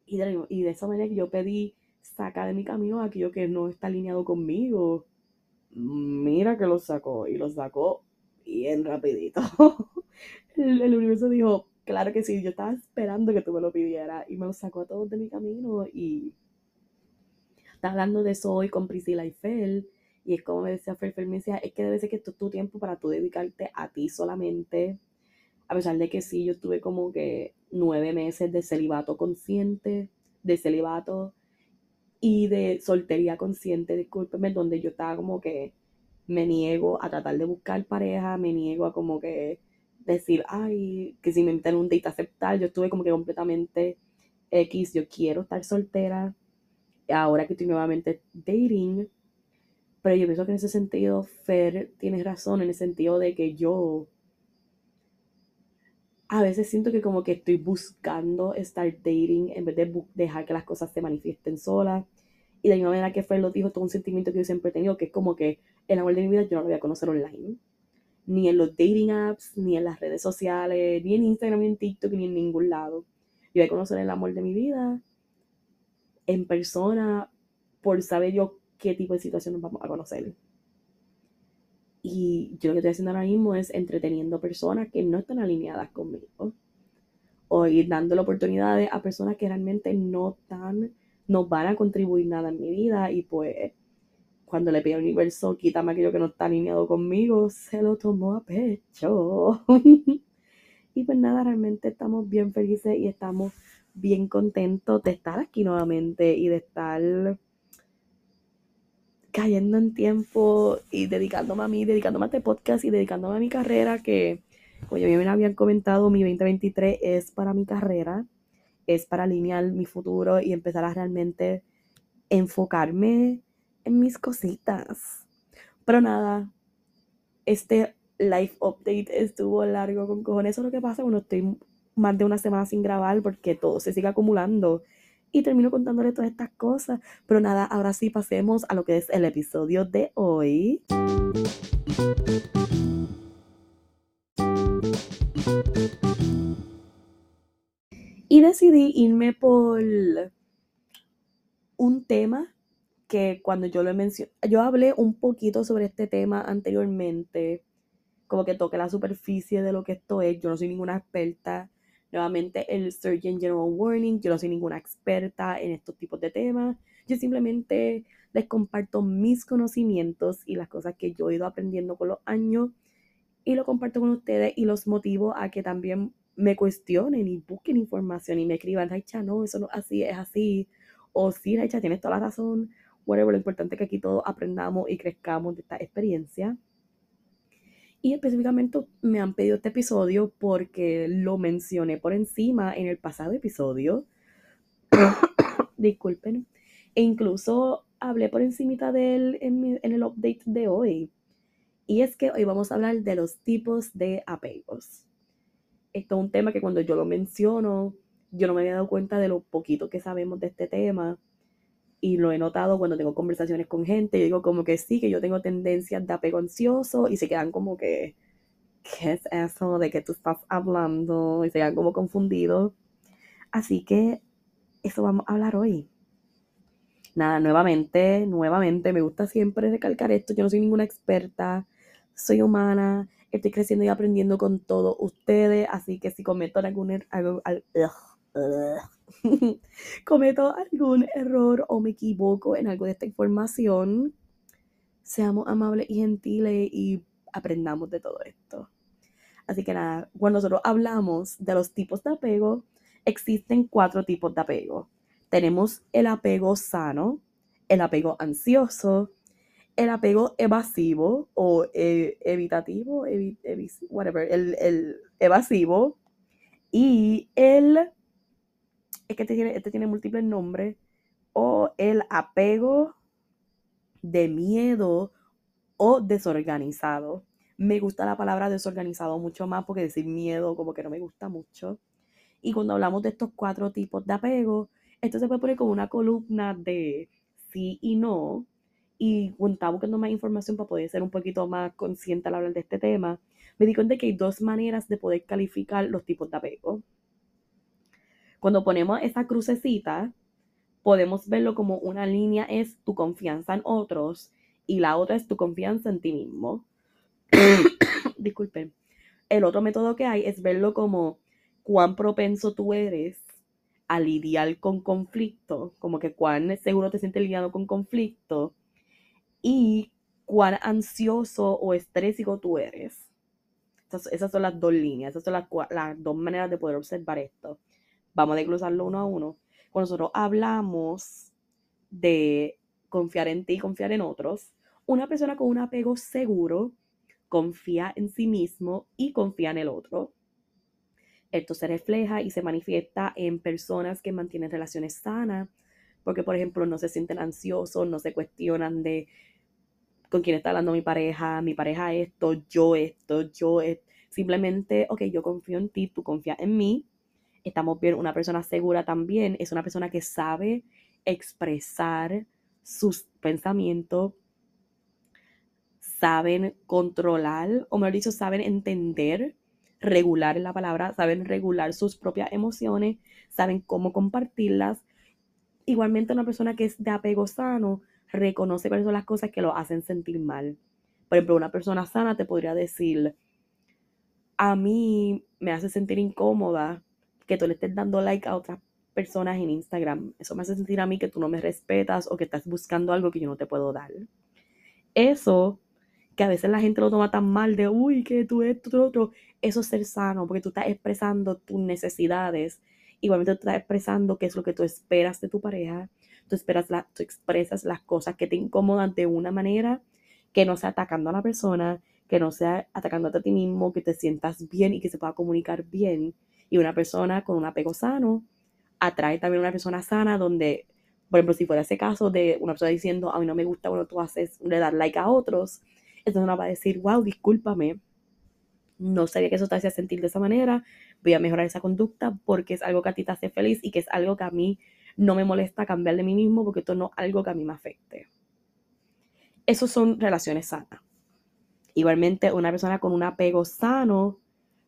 Y de, esa manera que yo pedí, saca de mi camino aquello que no está alineado conmigo. Mira que lo sacó. Y lo sacó bien rapidito. *laughs* el, el universo dijo, claro que sí, yo estaba esperando que tú me lo pidieras. Y me lo sacó a todos de mi camino. Y Estás hablando de eso hoy con Priscila y Fel. Y es como me decía Fel, Fel me decía, es que debe ser que esto es tu tiempo para tú dedicarte a ti solamente. A pesar de que sí, yo tuve como que nueve meses de celibato consciente, de celibato y de soltería consciente, discúlpeme, donde yo estaba como que me niego a tratar de buscar pareja, me niego a como que decir, ay, que si me invitan un date aceptar, yo estuve como que completamente X, yo quiero estar soltera, ahora que estoy nuevamente dating. Pero yo pienso que en ese sentido, Fer, tienes razón, en el sentido de que yo a veces siento que como que estoy buscando estar dating en vez de dejar que las cosas se manifiesten solas. Y de la misma manera que Fer lo dijo, todo un sentimiento que yo siempre he tenido, que es como que el amor de mi vida yo no lo voy a conocer online. Ni en los dating apps, ni en las redes sociales, ni en Instagram, ni en TikTok, ni en ningún lado. Yo voy a conocer el amor de mi vida en persona por saber yo qué tipo de situación vamos a conocer. Y yo lo que estoy haciendo ahora mismo es entreteniendo personas que no están alineadas conmigo. O ir dándole oportunidades a personas que realmente no están, no van a contribuir nada en mi vida. Y pues cuando le pido al universo, quítame aquello que no está alineado conmigo, se lo tomó a pecho. *laughs* y pues nada, realmente estamos bien felices y estamos bien contento de estar aquí nuevamente y de estar cayendo en tiempo y dedicándome a mí, dedicándome a este podcast y dedicándome a mi carrera, que como ya me habían comentado, mi 2023 es para mi carrera, es para alinear mi futuro y empezar a realmente enfocarme en mis cositas. Pero nada, este life update estuvo largo con. Eso es lo que pasa cuando estoy más de una semana sin grabar porque todo se sigue acumulando. Y termino contándole todas estas cosas. Pero nada, ahora sí pasemos a lo que es el episodio de hoy. Y decidí irme por un tema que cuando yo lo mencioné, yo hablé un poquito sobre este tema anteriormente, como que toqué la superficie de lo que esto es, yo no soy ninguna experta, nuevamente el Surgeon General Warning, yo no soy ninguna experta en estos tipos de temas, yo simplemente les comparto mis conocimientos y las cosas que yo he ido aprendiendo con los años y lo comparto con ustedes y los motivo a que también me cuestionen y busquen información y me escriban, Raicha, no, eso no así, es así, o sí, Raicha, tienes toda la razón, whatever, lo importante es que aquí todos aprendamos y crezcamos de esta experiencia. Y específicamente me han pedido este episodio porque lo mencioné por encima en el pasado episodio. *coughs* Disculpen. E incluso hablé por encimita de él en, en el update de hoy. Y es que hoy vamos a hablar de los tipos de apegos. Esto es un tema que cuando yo lo menciono, yo no me había dado cuenta de lo poquito que sabemos de este tema. Y lo he notado cuando tengo conversaciones con gente. Yo digo como que sí, que yo tengo tendencias de apego ansioso y se quedan como que, ¿qué es eso de que tú estás hablando? Y se quedan como confundidos. Así que eso vamos a hablar hoy nada, nuevamente, nuevamente, me gusta siempre recalcar esto, yo no soy ninguna experta, soy humana, estoy creciendo y aprendiendo con todos ustedes, así que si cometo algún, er, *laughs* cometo algún error o me equivoco en algo de esta información, seamos amables y gentiles y aprendamos de todo esto. Así que nada, cuando nosotros hablamos de los tipos de apego, existen cuatro tipos de apego tenemos el apego sano, el apego ansioso, el apego evasivo o eh, evitativo, whatever, el, evasivo y el, es que este tiene, múltiples nombres, o el apego de miedo o desorganizado. Me gusta la palabra desorganizado mucho más porque decir miedo como que no me gusta mucho. Y cuando hablamos de estos cuatro tipos de apego, esto se puede poner como una columna de sí y no. Y cuando estaba buscando más información para poder ser un poquito más consciente al hablar de este tema, me di cuenta que hay dos maneras de poder calificar los tipos de apego. Cuando ponemos esa crucecita, podemos verlo como una línea es tu confianza en otros y la otra es tu confianza en ti mismo. *coughs* Disculpen. El otro método que hay es verlo como cuán propenso tú eres a lidiar con conflicto, como que cuán seguro te sientes lidiando con conflicto y cuán ansioso o estrésico tú eres. Esas, son las dos líneas, esas son las, las, dos maneras de poder observar esto. Vamos a desglosarlo uno a uno. Cuando nosotros hablamos de confiar en ti y confiar en otros, una persona con un apego seguro confía en sí mismo y confía en el otro. Esto se refleja y se manifiesta en personas que mantienen relaciones sanas, porque por ejemplo no se sienten ansiosos, no se cuestionan de con quién está hablando mi pareja, mi pareja esto, yo esto, yo esto. Simplemente, ok, yo confío en ti, tú confías en mí. Estamos bien, una persona segura también es una persona que sabe expresar sus pensamientos, saben controlar, o mejor dicho, saben entender regular la palabra, saben regular sus propias emociones, saben cómo compartirlas. Igualmente una persona que es de apego sano reconoce cuáles son las cosas que lo hacen sentir mal. Por ejemplo, una persona sana te podría decir, a mí me hace sentir incómoda que tú le estés dando like a otras personas en Instagram. Eso me hace sentir a mí que tú no me respetas o que estás buscando algo que yo no te puedo dar. Eso que a veces la gente lo toma tan mal de, uy, que tú esto, tú otro, eso es ser sano, porque tú estás expresando tus necesidades, igualmente tú estás expresando qué es lo que tú esperas de tu pareja, tú, esperas la, tú expresas las cosas que te incomodan de una manera que no sea atacando a la persona, que no sea atacando a ti mismo, que te sientas bien y que se pueda comunicar bien. Y una persona con un apego sano atrae también a una persona sana donde, por ejemplo, si fuera ese caso de una persona diciendo, a mí no me gusta cuando tú haces de dar like a otros, entonces uno va a decir, wow, discúlpame, no sabía que eso te hacía sentir de esa manera, voy a mejorar esa conducta porque es algo que a ti te hace feliz y que es algo que a mí no me molesta cambiar de mí mismo porque esto no es algo que a mí me afecte. Esas son relaciones sanas. Igualmente, una persona con un apego sano,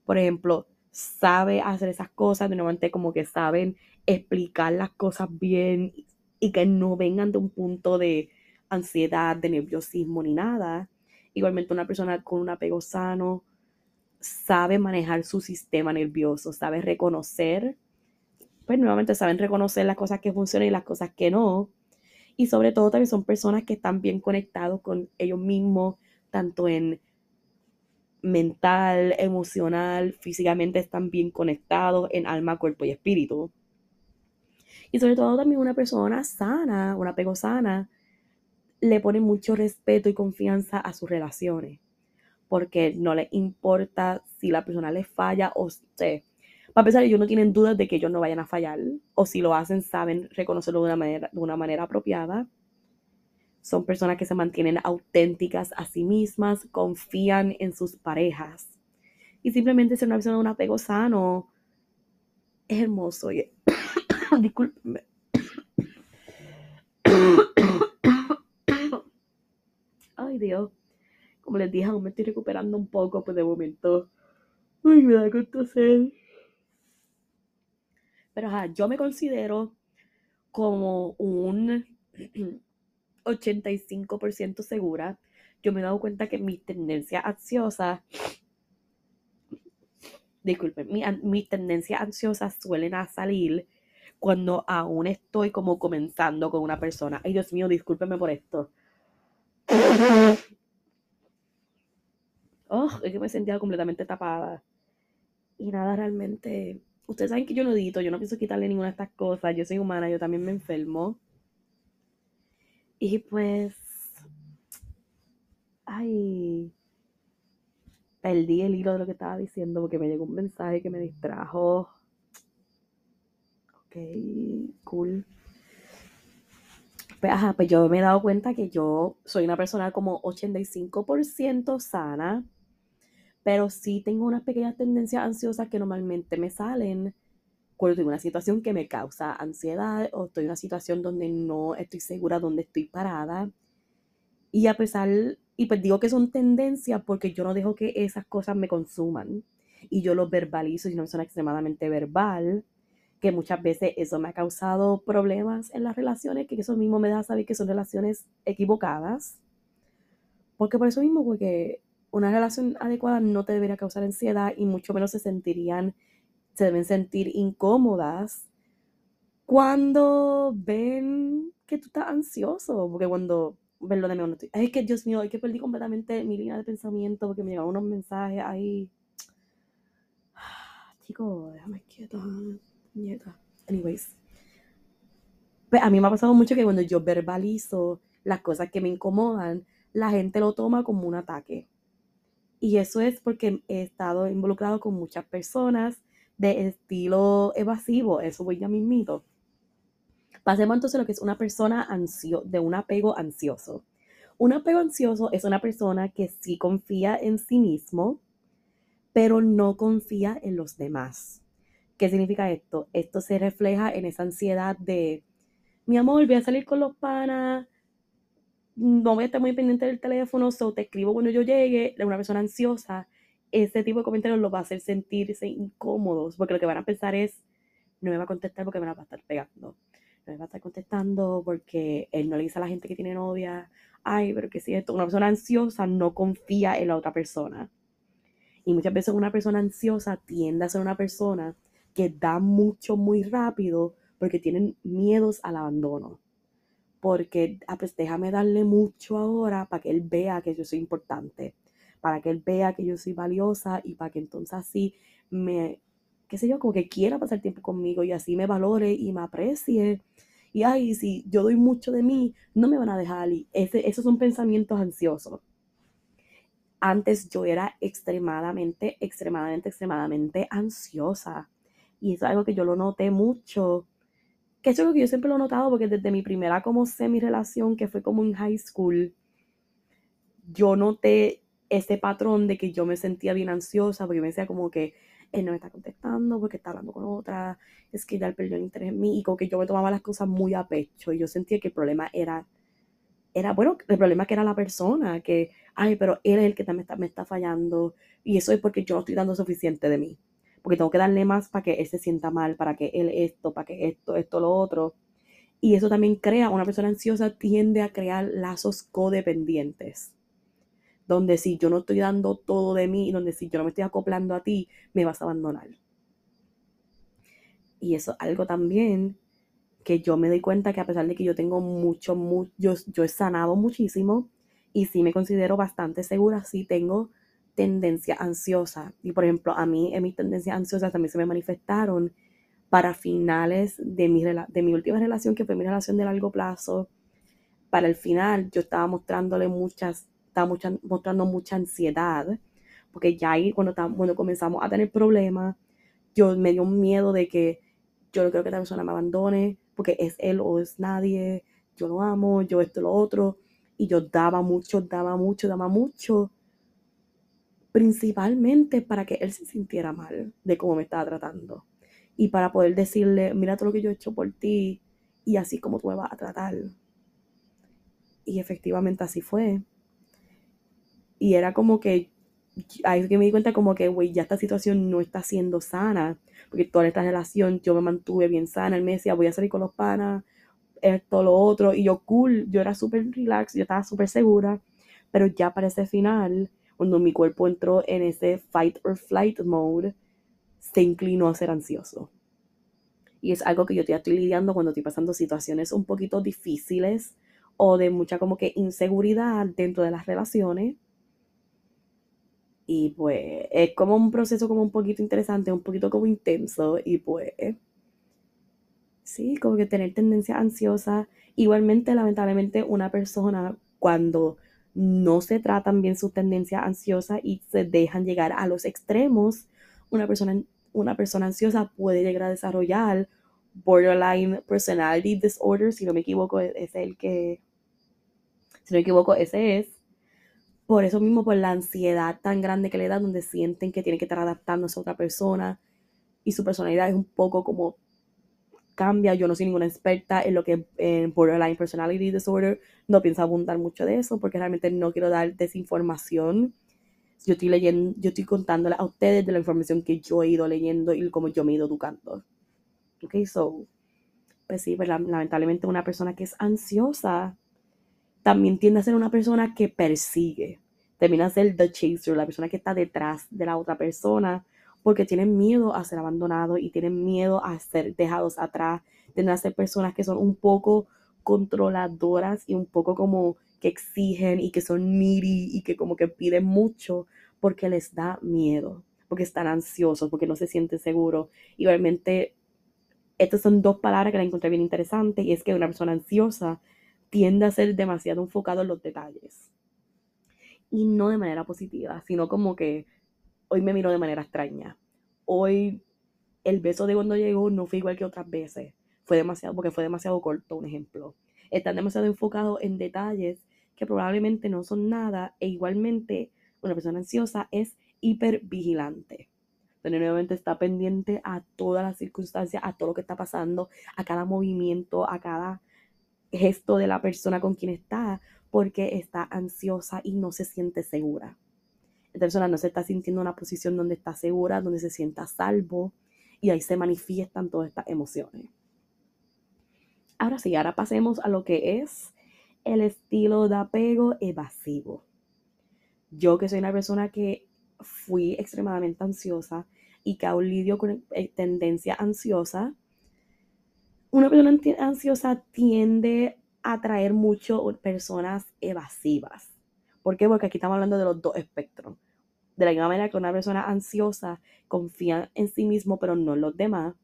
por ejemplo, sabe hacer esas cosas, de nuevamente como que saben explicar las cosas bien, y que no vengan de un punto de ansiedad, de nerviosismo ni nada. Igualmente una persona con un apego sano sabe manejar su sistema nervioso, sabe reconocer, pues nuevamente saben reconocer las cosas que funcionan y las cosas que no. Y sobre todo también son personas que están bien conectados con ellos mismos, tanto en mental, emocional, físicamente están bien conectados en alma, cuerpo y espíritu. Y sobre todo también una persona sana, un apego sana, le pone mucho respeto y confianza a sus relaciones, porque no le importa si la persona le falla o se... Para empezar, ellos no tienen dudas de que ellos no vayan a fallar, o si lo hacen, saben reconocerlo de una manera, de una manera apropiada. Son personas que se mantienen auténticas a sí mismas, confían en sus parejas. Y simplemente ser una persona de un apego sano es hermoso. *coughs* Disculpenme. *coughs* Ay, Dios. Como les dije, aún me estoy recuperando un poco, pues de momento. Uy, me da gusto ser. Pero ajá, yo me considero como un 85% segura. Yo me he dado cuenta que mis tendencias ansiosas, disculpen, mis tendencias ansiosas suelen a salir cuando aún estoy como comenzando con una persona. Ay, Dios mío, discúlpeme por esto. Oh, es que me sentía completamente tapada. Y nada, realmente. Ustedes saben que yo no edito, yo no pienso quitarle ninguna de estas cosas. Yo soy humana, yo también me enfermo. Y pues. Ay. Perdí el hilo de lo que estaba diciendo porque me llegó un mensaje que me distrajo. Ok, cool. Pues, ajá, pues yo me he dado cuenta que yo soy una persona como 85% sana, pero sí tengo unas pequeñas tendencias ansiosas que normalmente me salen cuando tengo una situación que me causa ansiedad o estoy en una situación donde no estoy segura dónde estoy parada. Y a pesar, y pues digo que son tendencias porque yo no dejo que esas cosas me consuman y yo los verbalizo, y no soy extremadamente verbal que muchas veces eso me ha causado problemas en las relaciones, que eso mismo me da saber que son relaciones equivocadas. Porque por eso mismo, porque una relación adecuada no te debería causar ansiedad y mucho menos se sentirían, se deben sentir incómodas cuando ven que tú estás ansioso, porque cuando ven lo de mí, es que Dios mío, es que perdí completamente mi línea de pensamiento porque me llegaron unos mensajes ahí. Chicos, déjame quieto. Nieta. Anyways. Pues a mí me ha pasado mucho que cuando yo verbalizo las cosas que me incomodan, la gente lo toma como un ataque. Y eso es porque he estado involucrado con muchas personas de estilo evasivo. Eso voy ya mismito. Pasemos entonces a lo que es una persona ansio de un apego ansioso. Un apego ansioso es una persona que sí confía en sí mismo, pero no confía en los demás. ¿Qué significa esto? Esto se refleja en esa ansiedad de, mi amor, voy a salir con los panas, no voy a estar muy pendiente del teléfono, so te escribo cuando yo llegue, una persona ansiosa, ese tipo de comentarios los va a hacer sentirse incómodos, porque lo que van a pensar es, no me va a contestar porque me la va a estar pegando, no me va a estar contestando porque él no le dice a la gente que tiene novia, ay, pero que si esto, una persona ansiosa no confía en la otra persona. Y muchas veces una persona ansiosa tiende a ser una persona que da mucho muy rápido porque tienen miedos al abandono. Porque, ah, pues déjame darle mucho ahora para que él vea que yo soy importante, para que él vea que yo soy valiosa y para que entonces así me, qué sé yo, como que quiera pasar tiempo conmigo y así me valore y me aprecie. Y ay, si yo doy mucho de mí, no me van a dejar. Y ese, esos son pensamientos ansiosos. Antes yo era extremadamente, extremadamente, extremadamente ansiosa y eso es algo que yo lo noté mucho. Que es algo que yo siempre lo he notado porque desde mi primera como semi-relación, que fue como en high school, yo noté ese patrón de que yo me sentía bien ansiosa porque me decía como que él no me está contestando porque está hablando con otra, es que ya él perdió el interés en mí y como que yo me tomaba las cosas muy a pecho y yo sentía que el problema era, era bueno, el problema que era la persona, que, ay, pero él es el que me está, me está fallando y eso es porque yo no estoy dando suficiente de mí porque tengo que darle más para que él se sienta mal, para que él esto, para que esto, esto, lo otro. Y eso también crea, una persona ansiosa tiende a crear lazos codependientes. Donde si yo no estoy dando todo de mí, donde si yo no me estoy acoplando a ti, me vas a abandonar. Y eso es algo también que yo me doy cuenta que a pesar de que yo tengo mucho, mucho yo, yo he sanado muchísimo y sí me considero bastante segura, sí tengo tendencia ansiosa. Y por ejemplo, a mí en mis tendencias ansiosas también se me manifestaron para finales de de mi última relación, que fue mi relación de largo plazo. Para el final, yo estaba mostrándole muchas, estaba mostrando mucha ansiedad, porque ya ahí cuando, cuando comenzamos a tener problemas, yo me dio miedo de que yo no creo que esta persona me abandone, porque es él o es nadie, yo lo amo, yo esto, lo otro, y yo daba mucho, daba mucho, daba mucho, principalmente para que él se sintiera mal de cómo me estaba tratando y para poder decirle, mira todo lo que yo he hecho por ti y así como tú me vas a tratar. Y efectivamente así fue. Y era como que, ahí que me di cuenta como que, güey, ya esta situación no está siendo sana, porque toda esta relación yo me mantuve bien sana, él me decía, voy a salir con los panas, esto, lo otro, y yo cool, yo era súper relax, yo estaba súper segura, pero ya para ese final, cuando mi cuerpo entró en ese fight or flight mode, se inclinó a ser ansioso. Y es algo que yo ya estoy lidiando cuando estoy pasando situaciones un poquito difíciles o de mucha como que inseguridad dentro de las relaciones. Y pues es como un proceso como un poquito interesante, un poquito como intenso y pues sí, como que tener tendencia ansiosa. Igualmente, lamentablemente, una persona cuando no se tratan bien sus tendencias ansiosas y se dejan llegar a los extremos, una persona una persona ansiosa puede llegar a desarrollar borderline personality disorder, si no me equivoco, e-, es el que, si no me equivoco, ese es. Por eso mismo, por la ansiedad tan grande que le da, donde sienten que tienen que estar adaptándose a otra persona y su personalidad es un poco como cambia. Yo no soy ninguna experta en lo que es borderline personality disorder, no pienso abundar mucho de eso porque realmente no quiero dar desinformación yo estoy leyendo, yo estoy contándole a ustedes de la información que yo he ido leyendo y cómo yo me he ido educando. Ok, so, pues sí, pues lamentablemente una persona que es ansiosa también tiende a ser una persona que persigue. Termina a ser the chaser, la persona que está detrás de la otra persona, porque tienen miedo a ser abandonados y tienen miedo a ser dejados atrás. Tienden a ser personas que son un poco controladoras y un poco como que exigen y que son needy y que como que piden mucho porque les da miedo, porque están ansiosos, porque no se sienten seguros. Y realmente estas son dos palabras que la encontré bien interesantes y es que una persona ansiosa tiende a ser demasiado enfocado en los detalles. Y no de manera positiva, sino como que hoy me miro de manera extraña. Hoy el beso de cuando llegó no fue igual que otras veces. Fue demasiado, porque fue demasiado corto, un ejemplo. Están demasiado enfocados en detalles que probablemente no son nada e igualmente una persona ansiosa es hipervigilante. Donde nuevamente está pendiente a todas las circunstancias, a todo lo que está pasando, a cada movimiento, a cada gesto de la persona con quien está, porque está ansiosa y no se siente segura. Esta persona no se está sintiendo en una posición donde está segura, donde se sienta salvo, y ahí se manifiestan todas estas emociones. Ahora sí, ahora pasemos a lo que es el estilo de apego evasivo. Yo que soy una persona que fui extremadamente ansiosa y que aún lidio con eh, tendencia ansiosa, una persona ansiosa tiende a atraer mucho personas evasivas. ¿Por qué? Porque aquí estamos hablando de los dos espectros. De la misma manera que una persona ansiosa confía en sí mismo, pero no en los demás.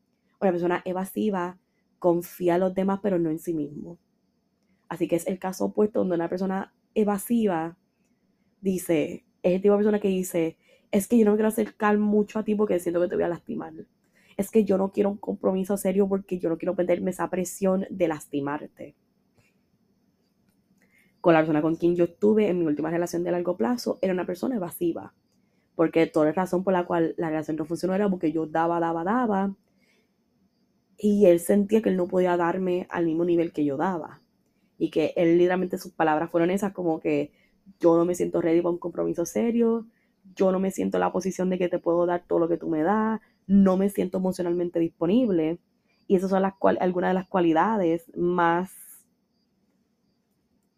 Una persona evasiva confía en los demás, pero no en sí mismo. Así que es el caso opuesto donde una persona evasiva dice, es el tipo de persona que dice, es que yo no me quiero acercar mucho a ti porque siento que te voy a lastimar. Es que yo no quiero un compromiso serio porque yo no quiero perderme esa presión de lastimarte. Con la persona con quien yo estuve en mi última relación de largo plazo, era una persona evasiva. Porque toda la razón por la cual la relación no funcionó era porque yo daba, daba, daba. Y él sentía que él no podía darme al mismo nivel que yo daba y que él literalmente sus palabras fueron esas como que yo no me siento ready para un compromiso serio, yo no me siento en la posición de que te puedo dar todo lo que tú me das, no me siento emocionalmente disponible. Y esas son las algunas de las cualidades más,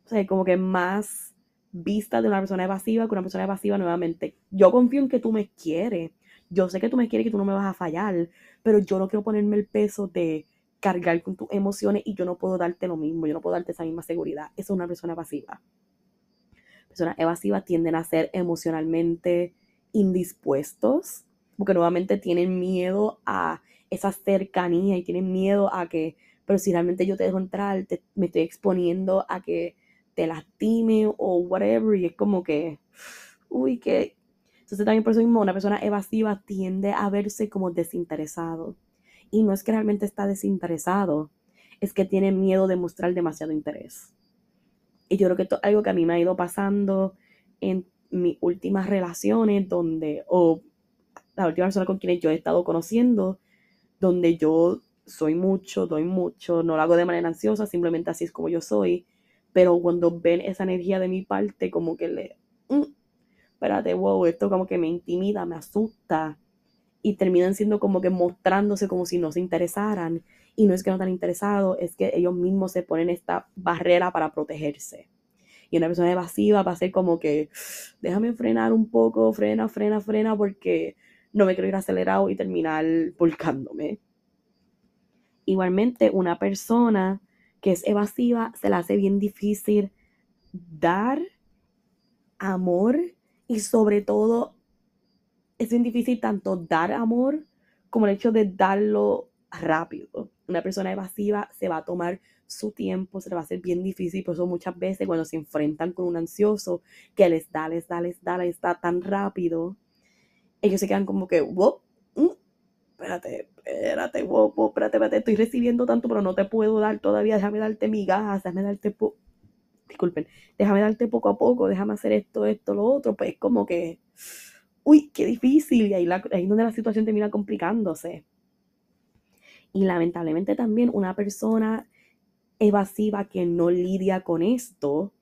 o sea, como que más vistas de una persona evasiva que una persona evasiva nuevamente. Yo confío en que tú me quieres. Yo sé que tú me quieres y que tú no me vas a fallar, pero yo no quiero ponerme el peso de cargar con tus emociones y yo no puedo darte lo mismo, yo no puedo darte esa misma seguridad. Eso es una persona evasiva. Personas evasivas tienden a ser emocionalmente indispuestos, porque nuevamente tienen miedo a esa cercanía y tienen miedo a que, pero si realmente yo te dejo entrar, me estoy exponiendo a que te lastime o whatever, y es como que, uy, que... Entonces también por eso mismo una persona evasiva tiende a verse como desinteresado. Y no es que realmente está desinteresado, es que tiene miedo de mostrar demasiado interés. Y yo creo que esto es algo que a mí me ha ido pasando en mis últimas relaciones, donde, o la última persona con quien yo he estado conociendo, donde yo soy mucho, doy mucho, no lo hago de manera ansiosa, simplemente así es como yo soy. Pero cuando ven esa energía de mi parte, como que le, mm, espérate, wow, esto como que me intimida, me asusta. Y terminan siendo como que mostrándose como si no se interesaran. Y no es que no están interesados, es que ellos mismos se ponen esta barrera para protegerse. Y una persona evasiva va a ser como que, déjame frenar un poco, frena, frena, frena, porque no me quiero ir acelerado y terminar volcándome. Igualmente, una persona que es evasiva se le hace bien difícil dar amor y sobre todo es bien difícil tanto dar amor como el hecho de darlo rápido. Una persona evasiva se va a tomar su tiempo, se le va a hacer bien difícil, por eso muchas veces cuando se enfrentan con un ansioso que les da, les da, les da, les da tan rápido, ellos se quedan como que, wow, mm, espérate, espérate, wow, wow, espérate, espérate, estoy recibiendo tanto, pero no te puedo dar todavía, déjame darte migajas, déjame darte, disculpen, déjame darte poco a poco, déjame hacer esto, esto, lo otro, pues como que, uy, qué difícil, y ahí, la, ahí donde la situación termina complicándose. Y lamentablemente también una persona evasiva que no lidia con esto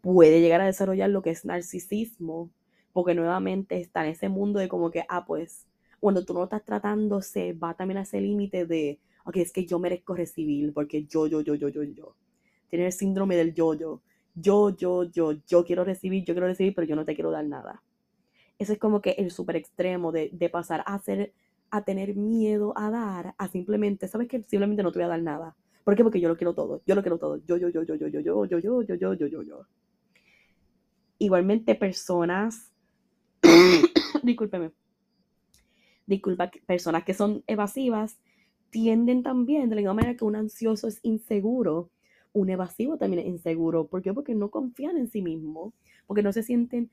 puede llegar a desarrollar lo que es narcisismo, porque nuevamente está en ese mundo de como que, ah, pues, cuando tú no estás tratando, se va también a ese límite de, ok, es que yo merezco recibir, porque yo, yo, yo, yo, yo, yo. Tiene el síndrome del yo, yo. Yo, yo, yo, yo quiero recibir, yo quiero recibir, pero yo no te quiero dar nada. Eso es como que el súper extremo de, de pasar a hacer, a tener miedo a dar, a simplemente, ¿sabes que Simplemente no te voy a dar nada. ¿Por qué? Porque yo lo quiero todo. Yo lo quiero todo. Yo, yo, yo, yo, yo, yo, yo, yo, yo, yo, yo, yo, yo, yo. Igualmente personas, *coughs* discúlpeme, disculpa, personas que son evasivas tienden también, de la misma manera que un ansioso es inseguro, un evasivo también es inseguro. ¿Por qué? Porque no confían en sí mismo, porque no se sienten,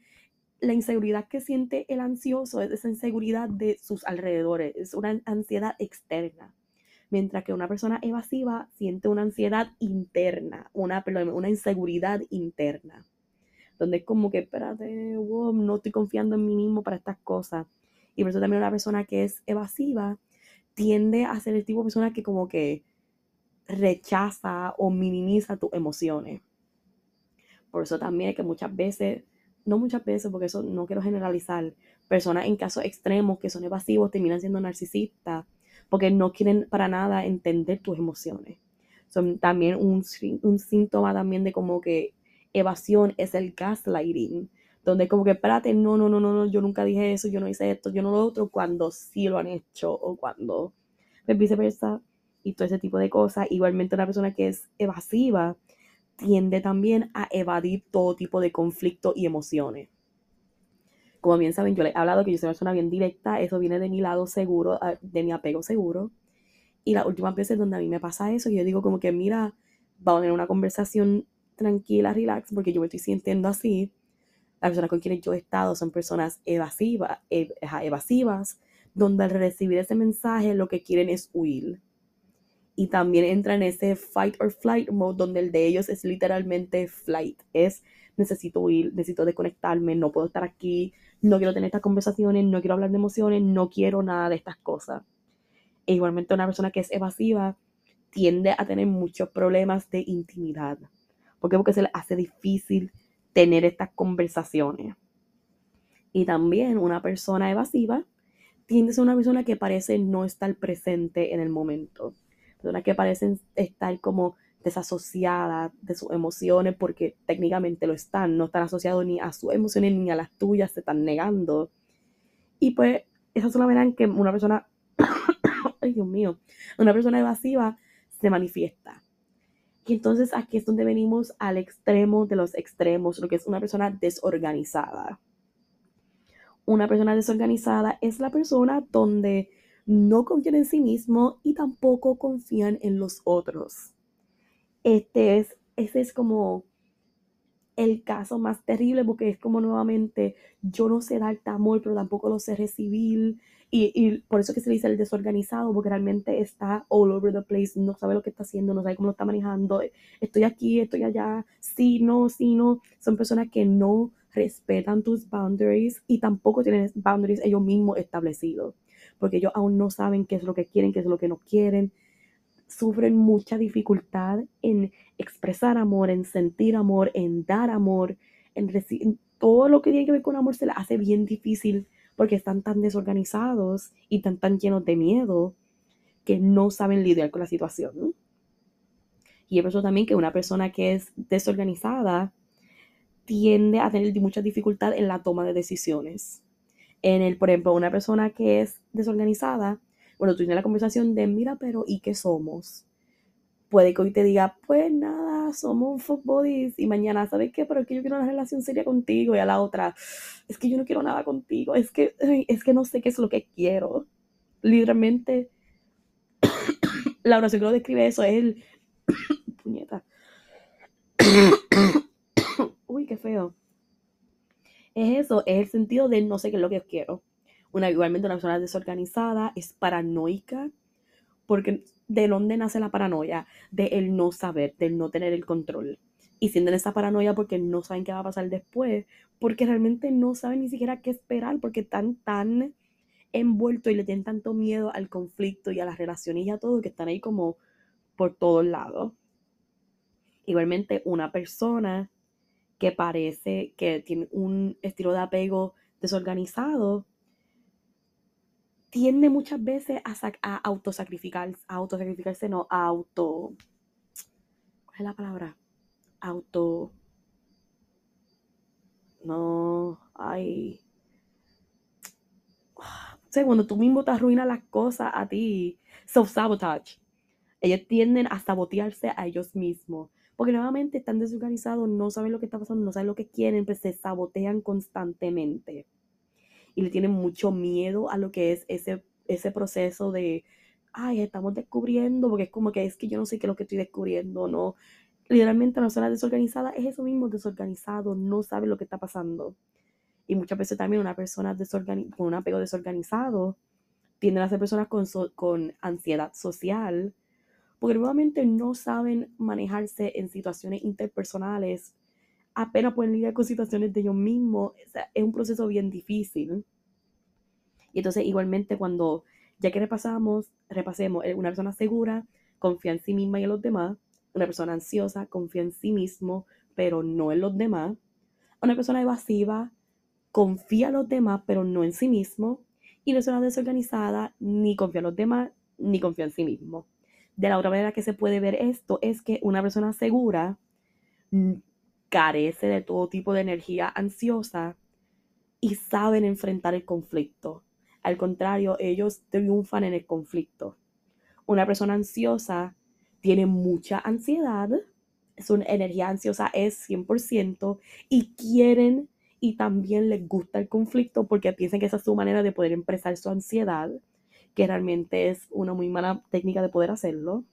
la inseguridad que siente el ansioso es esa inseguridad de sus alrededores, es una ansiedad externa mientras que una persona evasiva siente una ansiedad interna, una, una inseguridad interna, donde es como que, espérate, no estoy confiando en mí mismo para estas cosas. Y por eso también una persona que es evasiva tiende a ser el tipo de persona que como que rechaza o minimiza tus emociones. Por eso también es que muchas veces, no muchas veces, porque eso no quiero generalizar, personas en casos extremos que son evasivos terminan siendo narcisistas porque no quieren para nada entender tus emociones. Son también un, un síntoma también de como que evasión es el gaslighting, donde como que, espérate, no, no, no, no, no, yo nunca dije eso, yo no hice esto, yo no lo otro, cuando sí lo han hecho o cuando pues, viceversa y todo ese tipo de cosas. Igualmente una persona que es evasiva tiende también a evadir todo tipo de conflicto y emociones como bien saben, yo les he hablado que yo soy una persona bien directa, eso viene de mi lado seguro, ah, de mi apego seguro. Y las últimas veces donde a mí me pasa eso, yo digo como que, mira, vamos a tener una conversación tranquila, relax, porque yo me estoy sintiendo así. Las personas con quienes yo he estado son personas evasivas, evasivas, donde al recibir ese mensaje lo que quieren es huir. Y también entra en ese fight or flight mode, donde el de ellos es literalmente flight. Es necesito huir, necesito desconectarme, no puedo estar aquí, no quiero tener estas conversaciones, no quiero hablar de emociones, no quiero nada de estas cosas. E igualmente una persona que es evasiva tiende a tener muchos problemas de intimidad. ¿Por qué? Porque se le hace difícil tener estas conversaciones. Y también una persona evasiva tiende a ser una persona que parece no estar presente en el momento. Personas que parecen estar como desasociada de sus emociones porque técnicamente lo están, no están asociados ni a sus emociones ni a las tuyas, se están negando. Y pues esa es una manera en que una persona, *coughs* ay Dios mío, una persona evasiva se manifiesta. Y entonces aquí es donde venimos al extremo de los extremos, lo que es una persona desorganizada. Una persona desorganizada es la persona donde no confían en sí mismo y tampoco confían en los otros. Este es, ese es como el caso más terrible porque es como nuevamente yo no sé darte amor, pero tampoco lo sé recibir. Y, y, por eso que se dice el desorganizado, porque realmente está all over the place, no sabe lo que está haciendo, no sabe cómo lo está manejando. Estoy aquí, estoy allá, sí, no, sí, no. Son personas que no respetan tus boundaries y tampoco tienen boundaries ellos mismos establecidos, porque ellos aún no saben qué es lo que quieren, qué es lo que no quieren sufren mucha dificultad en expresar amor, en sentir amor, en dar amor, en recibir todo lo que tiene que ver con amor se les hace bien difícil porque están tan desorganizados y tan, tan llenos de miedo que no saben lidiar con la situación. Y es eso también que una persona que es desorganizada tiende a tener mucha dificultad en la toma de decisiones. En el, por ejemplo, una persona que es desorganizada bueno, tú tienes la conversación de, mira, pero ¿y qué somos? Puede que hoy te diga, pues nada, somos fuck bodies. Y mañana, ¿sabes qué? Pero es que yo quiero una relación seria contigo. Y a la otra, es que yo no quiero nada contigo. Es que, es que no sé qué es lo que quiero. Literalmente, *coughs* la oración que lo describe eso es el... *coughs* Puñeta. *coughs* Uy, qué feo. Es eso, es el sentido de no sé qué es lo que quiero. Una, igualmente una persona desorganizada es paranoica, porque ¿de dónde nace la paranoia? De el no saber, del no tener el control. Y sienten esa paranoia porque no saben qué va a pasar después, porque realmente no saben ni siquiera qué esperar, porque están tan envueltos y le tienen tanto miedo al conflicto y a las relaciones y a todo, que están ahí como por todos lados. Igualmente, una persona que parece que tiene un estilo de apego desorganizado, tiende muchas veces a, a autosacrificarse, a autosacrificarse, no, a auto. ¿Cuál es la palabra? Auto. No, ay. O sea, cuando tú mismo te arruinas las cosas a ti, self-sabotage. Ellos tienden a sabotearse a ellos mismos. Porque nuevamente están desorganizados, no saben lo que está pasando, no saben lo que quieren, pues se sabotean constantemente y le tienen mucho miedo a lo que es ese, ese proceso de, ay, estamos descubriendo, porque es como que es que yo no sé qué es lo que estoy descubriendo, ¿no? Literalmente la persona desorganizada es eso mismo, desorganizado, no sabe lo que está pasando. Y muchas veces también una persona con un apego desorganizado tienden a ser personas con, con ansiedad social, porque nuevamente no saben manejarse en situaciones interpersonales apenas pueden lidiar con situaciones de ellos mismos. es un proceso bien difícil. Y entonces, igualmente, cuando ya que repasamos, repasemos, eh, una persona segura confía en sí misma y en los demás. Una persona ansiosa confía en sí mismo, pero no en los demás. Una persona evasiva confía en los demás, pero no en sí mismo. Y una persona desorganizada ni confía en los demás, ni confía en sí mismo. De la otra manera que se puede ver esto es que una persona segura carece de todo tipo de energía ansiosa y saben enfrentar el conflicto. Al contrario, ellos triunfan en el conflicto. Una persona ansiosa tiene mucha ansiedad, su energía ansiosa es 100% y quieren y también les gusta el conflicto porque piensan que esa es su manera de poder expresar su ansiedad, que realmente es una muy mala técnica de poder hacerlo.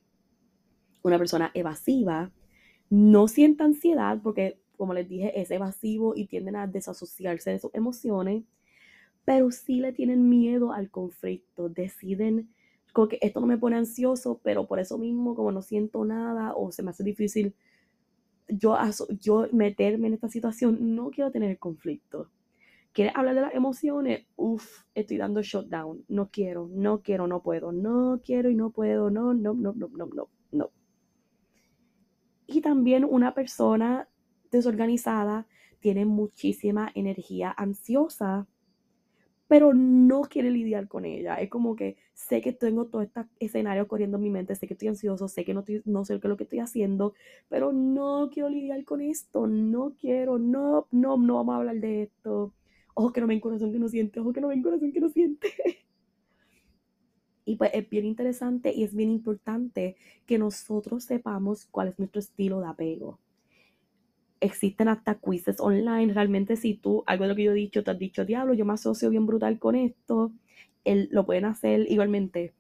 Una persona evasiva no sienta ansiedad porque, como les dije, es evasivo y tienden a desasociarse de sus emociones, pero sí le tienen miedo al conflicto, deciden como que esto no me pone ansioso, pero por eso mismo, como no siento nada o se me hace difícil yo, yo meterme en esta situación, no quiero tener conflicto. ¿Quieres hablar de las emociones? Uf, estoy dando shutdown. No quiero, no quiero, no puedo, no quiero y no puedo, no, no, no, no, no, no, no. Y también una persona desorganizada tiene muchísima energía ansiosa, pero no quiere lidiar con ella. Es como que sé que tengo todo este escenario corriendo en mi mente, sé que estoy ansioso, sé que no, no sé qué es lo que estoy haciendo, pero no quiero lidiar con esto, no quiero, no, no, no vamos a hablar de esto. Ojo que no ven corazón que no siente, ojo que no ven corazón que no siente. *laughs* Y pues es bien interesante y es bien importante que nosotros sepamos cuál es nuestro estilo de apego. Existen hasta quizzes online. Realmente si tú, algo de lo que yo he dicho, te has dicho, diablo, yo me asocio bien brutal con esto, él, lo pueden hacer igualmente.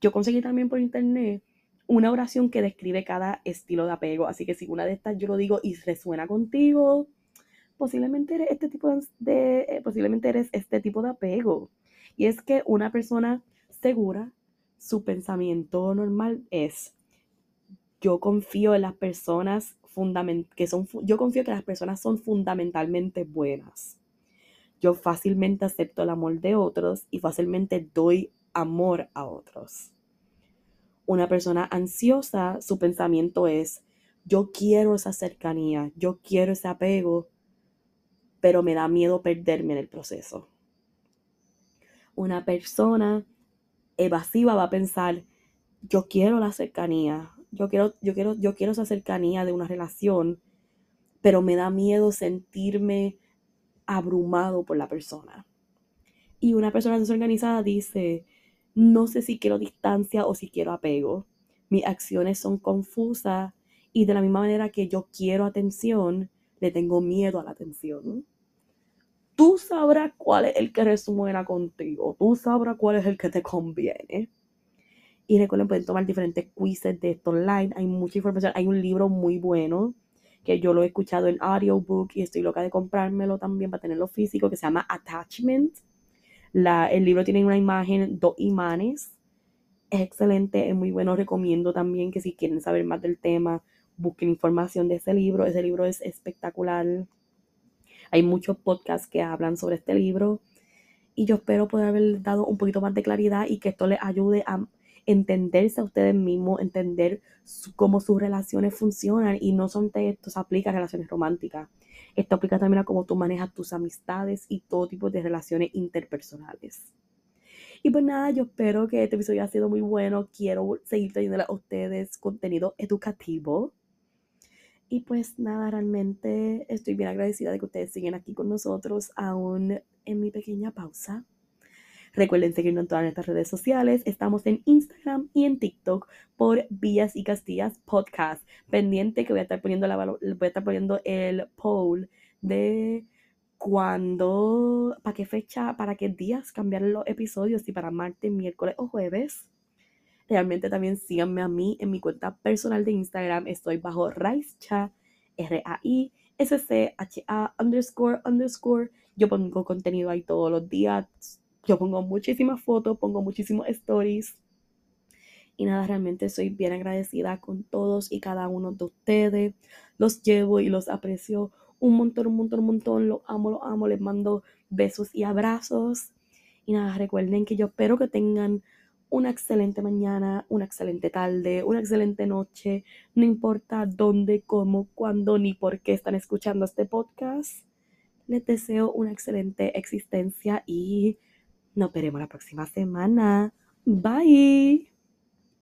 Yo conseguí también por internet una oración que describe cada estilo de apego. Así que si una de estas yo lo digo y resuena contigo, posiblemente eres este tipo de, eh, posiblemente eres este tipo de apego. Y es que una persona segura, su pensamiento normal es, yo confío en las personas que son, yo confío que las personas son fundamentalmente buenas. Yo fácilmente acepto el amor de otros y fácilmente doy amor a otros. Una persona ansiosa, su pensamiento es, yo quiero esa cercanía, yo quiero ese apego, pero me da miedo perderme en el proceso. Una persona evasiva va a pensar, yo quiero la cercanía, yo quiero, yo quiero, yo quiero esa cercanía de una relación, pero me da miedo sentirme abrumado por la persona. Y una persona desorganizada dice, no sé si quiero distancia o si quiero apego. Mis acciones son confusas y de la misma manera que yo quiero atención, le tengo miedo a la atención tú sabrás cuál es el que resuena contigo, tú sabrás cuál es el que te conviene. Y recuerden, pueden tomar diferentes quizzes de esto online, hay mucha información, hay un libro muy bueno que yo lo he escuchado en audiobook y estoy loca de comprármelo también para tenerlo físico, que se llama Attachment. La, el libro tiene una imagen, dos imanes. Es excelente, es muy bueno. Recomiendo también que si quieren saber más del tema, busquen información de ese libro. Ese libro es espectacular. Hay muchos podcasts que hablan sobre este libro y yo espero poder haber dado un poquito más de claridad y que esto les ayude a entenderse a ustedes mismos, entender cómo sus relaciones funcionan y no son esto se aplica a relaciones románticas. Esto aplica también a cómo tú manejas tus amistades y todo tipo de relaciones interpersonales. Y pues nada, yo espero que este episodio haya sido muy bueno. Quiero seguir trayéndole a ustedes contenido educativo. Y pues nada, realmente estoy bien agradecida de que ustedes siguen aquí con nosotros aún en mi pequeña pausa. Recuerden seguirnos en todas nuestras redes sociales. Estamos en Instagram y en TikTok por Vías y Castillas Podcast. Pendiente que voy a estar poniendo, la, voy a estar poniendo el poll de cuándo, para qué fecha, para qué días cambiar los episodios, si para martes, miércoles o jueves. Realmente también síganme a mí en mi cuenta personal de Instagram. Estoy bajo Raischa, R-A-I-S-C-H-A underscore underscore. Yo pongo contenido ahí todos los días. Yo pongo muchísimas fotos, pongo muchísimos stories. Y nada, realmente soy bien agradecida con todos y cada uno de ustedes. Los llevo y los aprecio un montón, un montón, un montón. Los amo, los amo. Les mando besos y abrazos. Y nada, recuerden que yo espero que tengan una excelente mañana, una excelente tarde, una excelente noche, no importa dónde, cómo, cuándo ni por qué están escuchando este podcast. Les deseo una excelente existencia y nos veremos la próxima semana. Bye.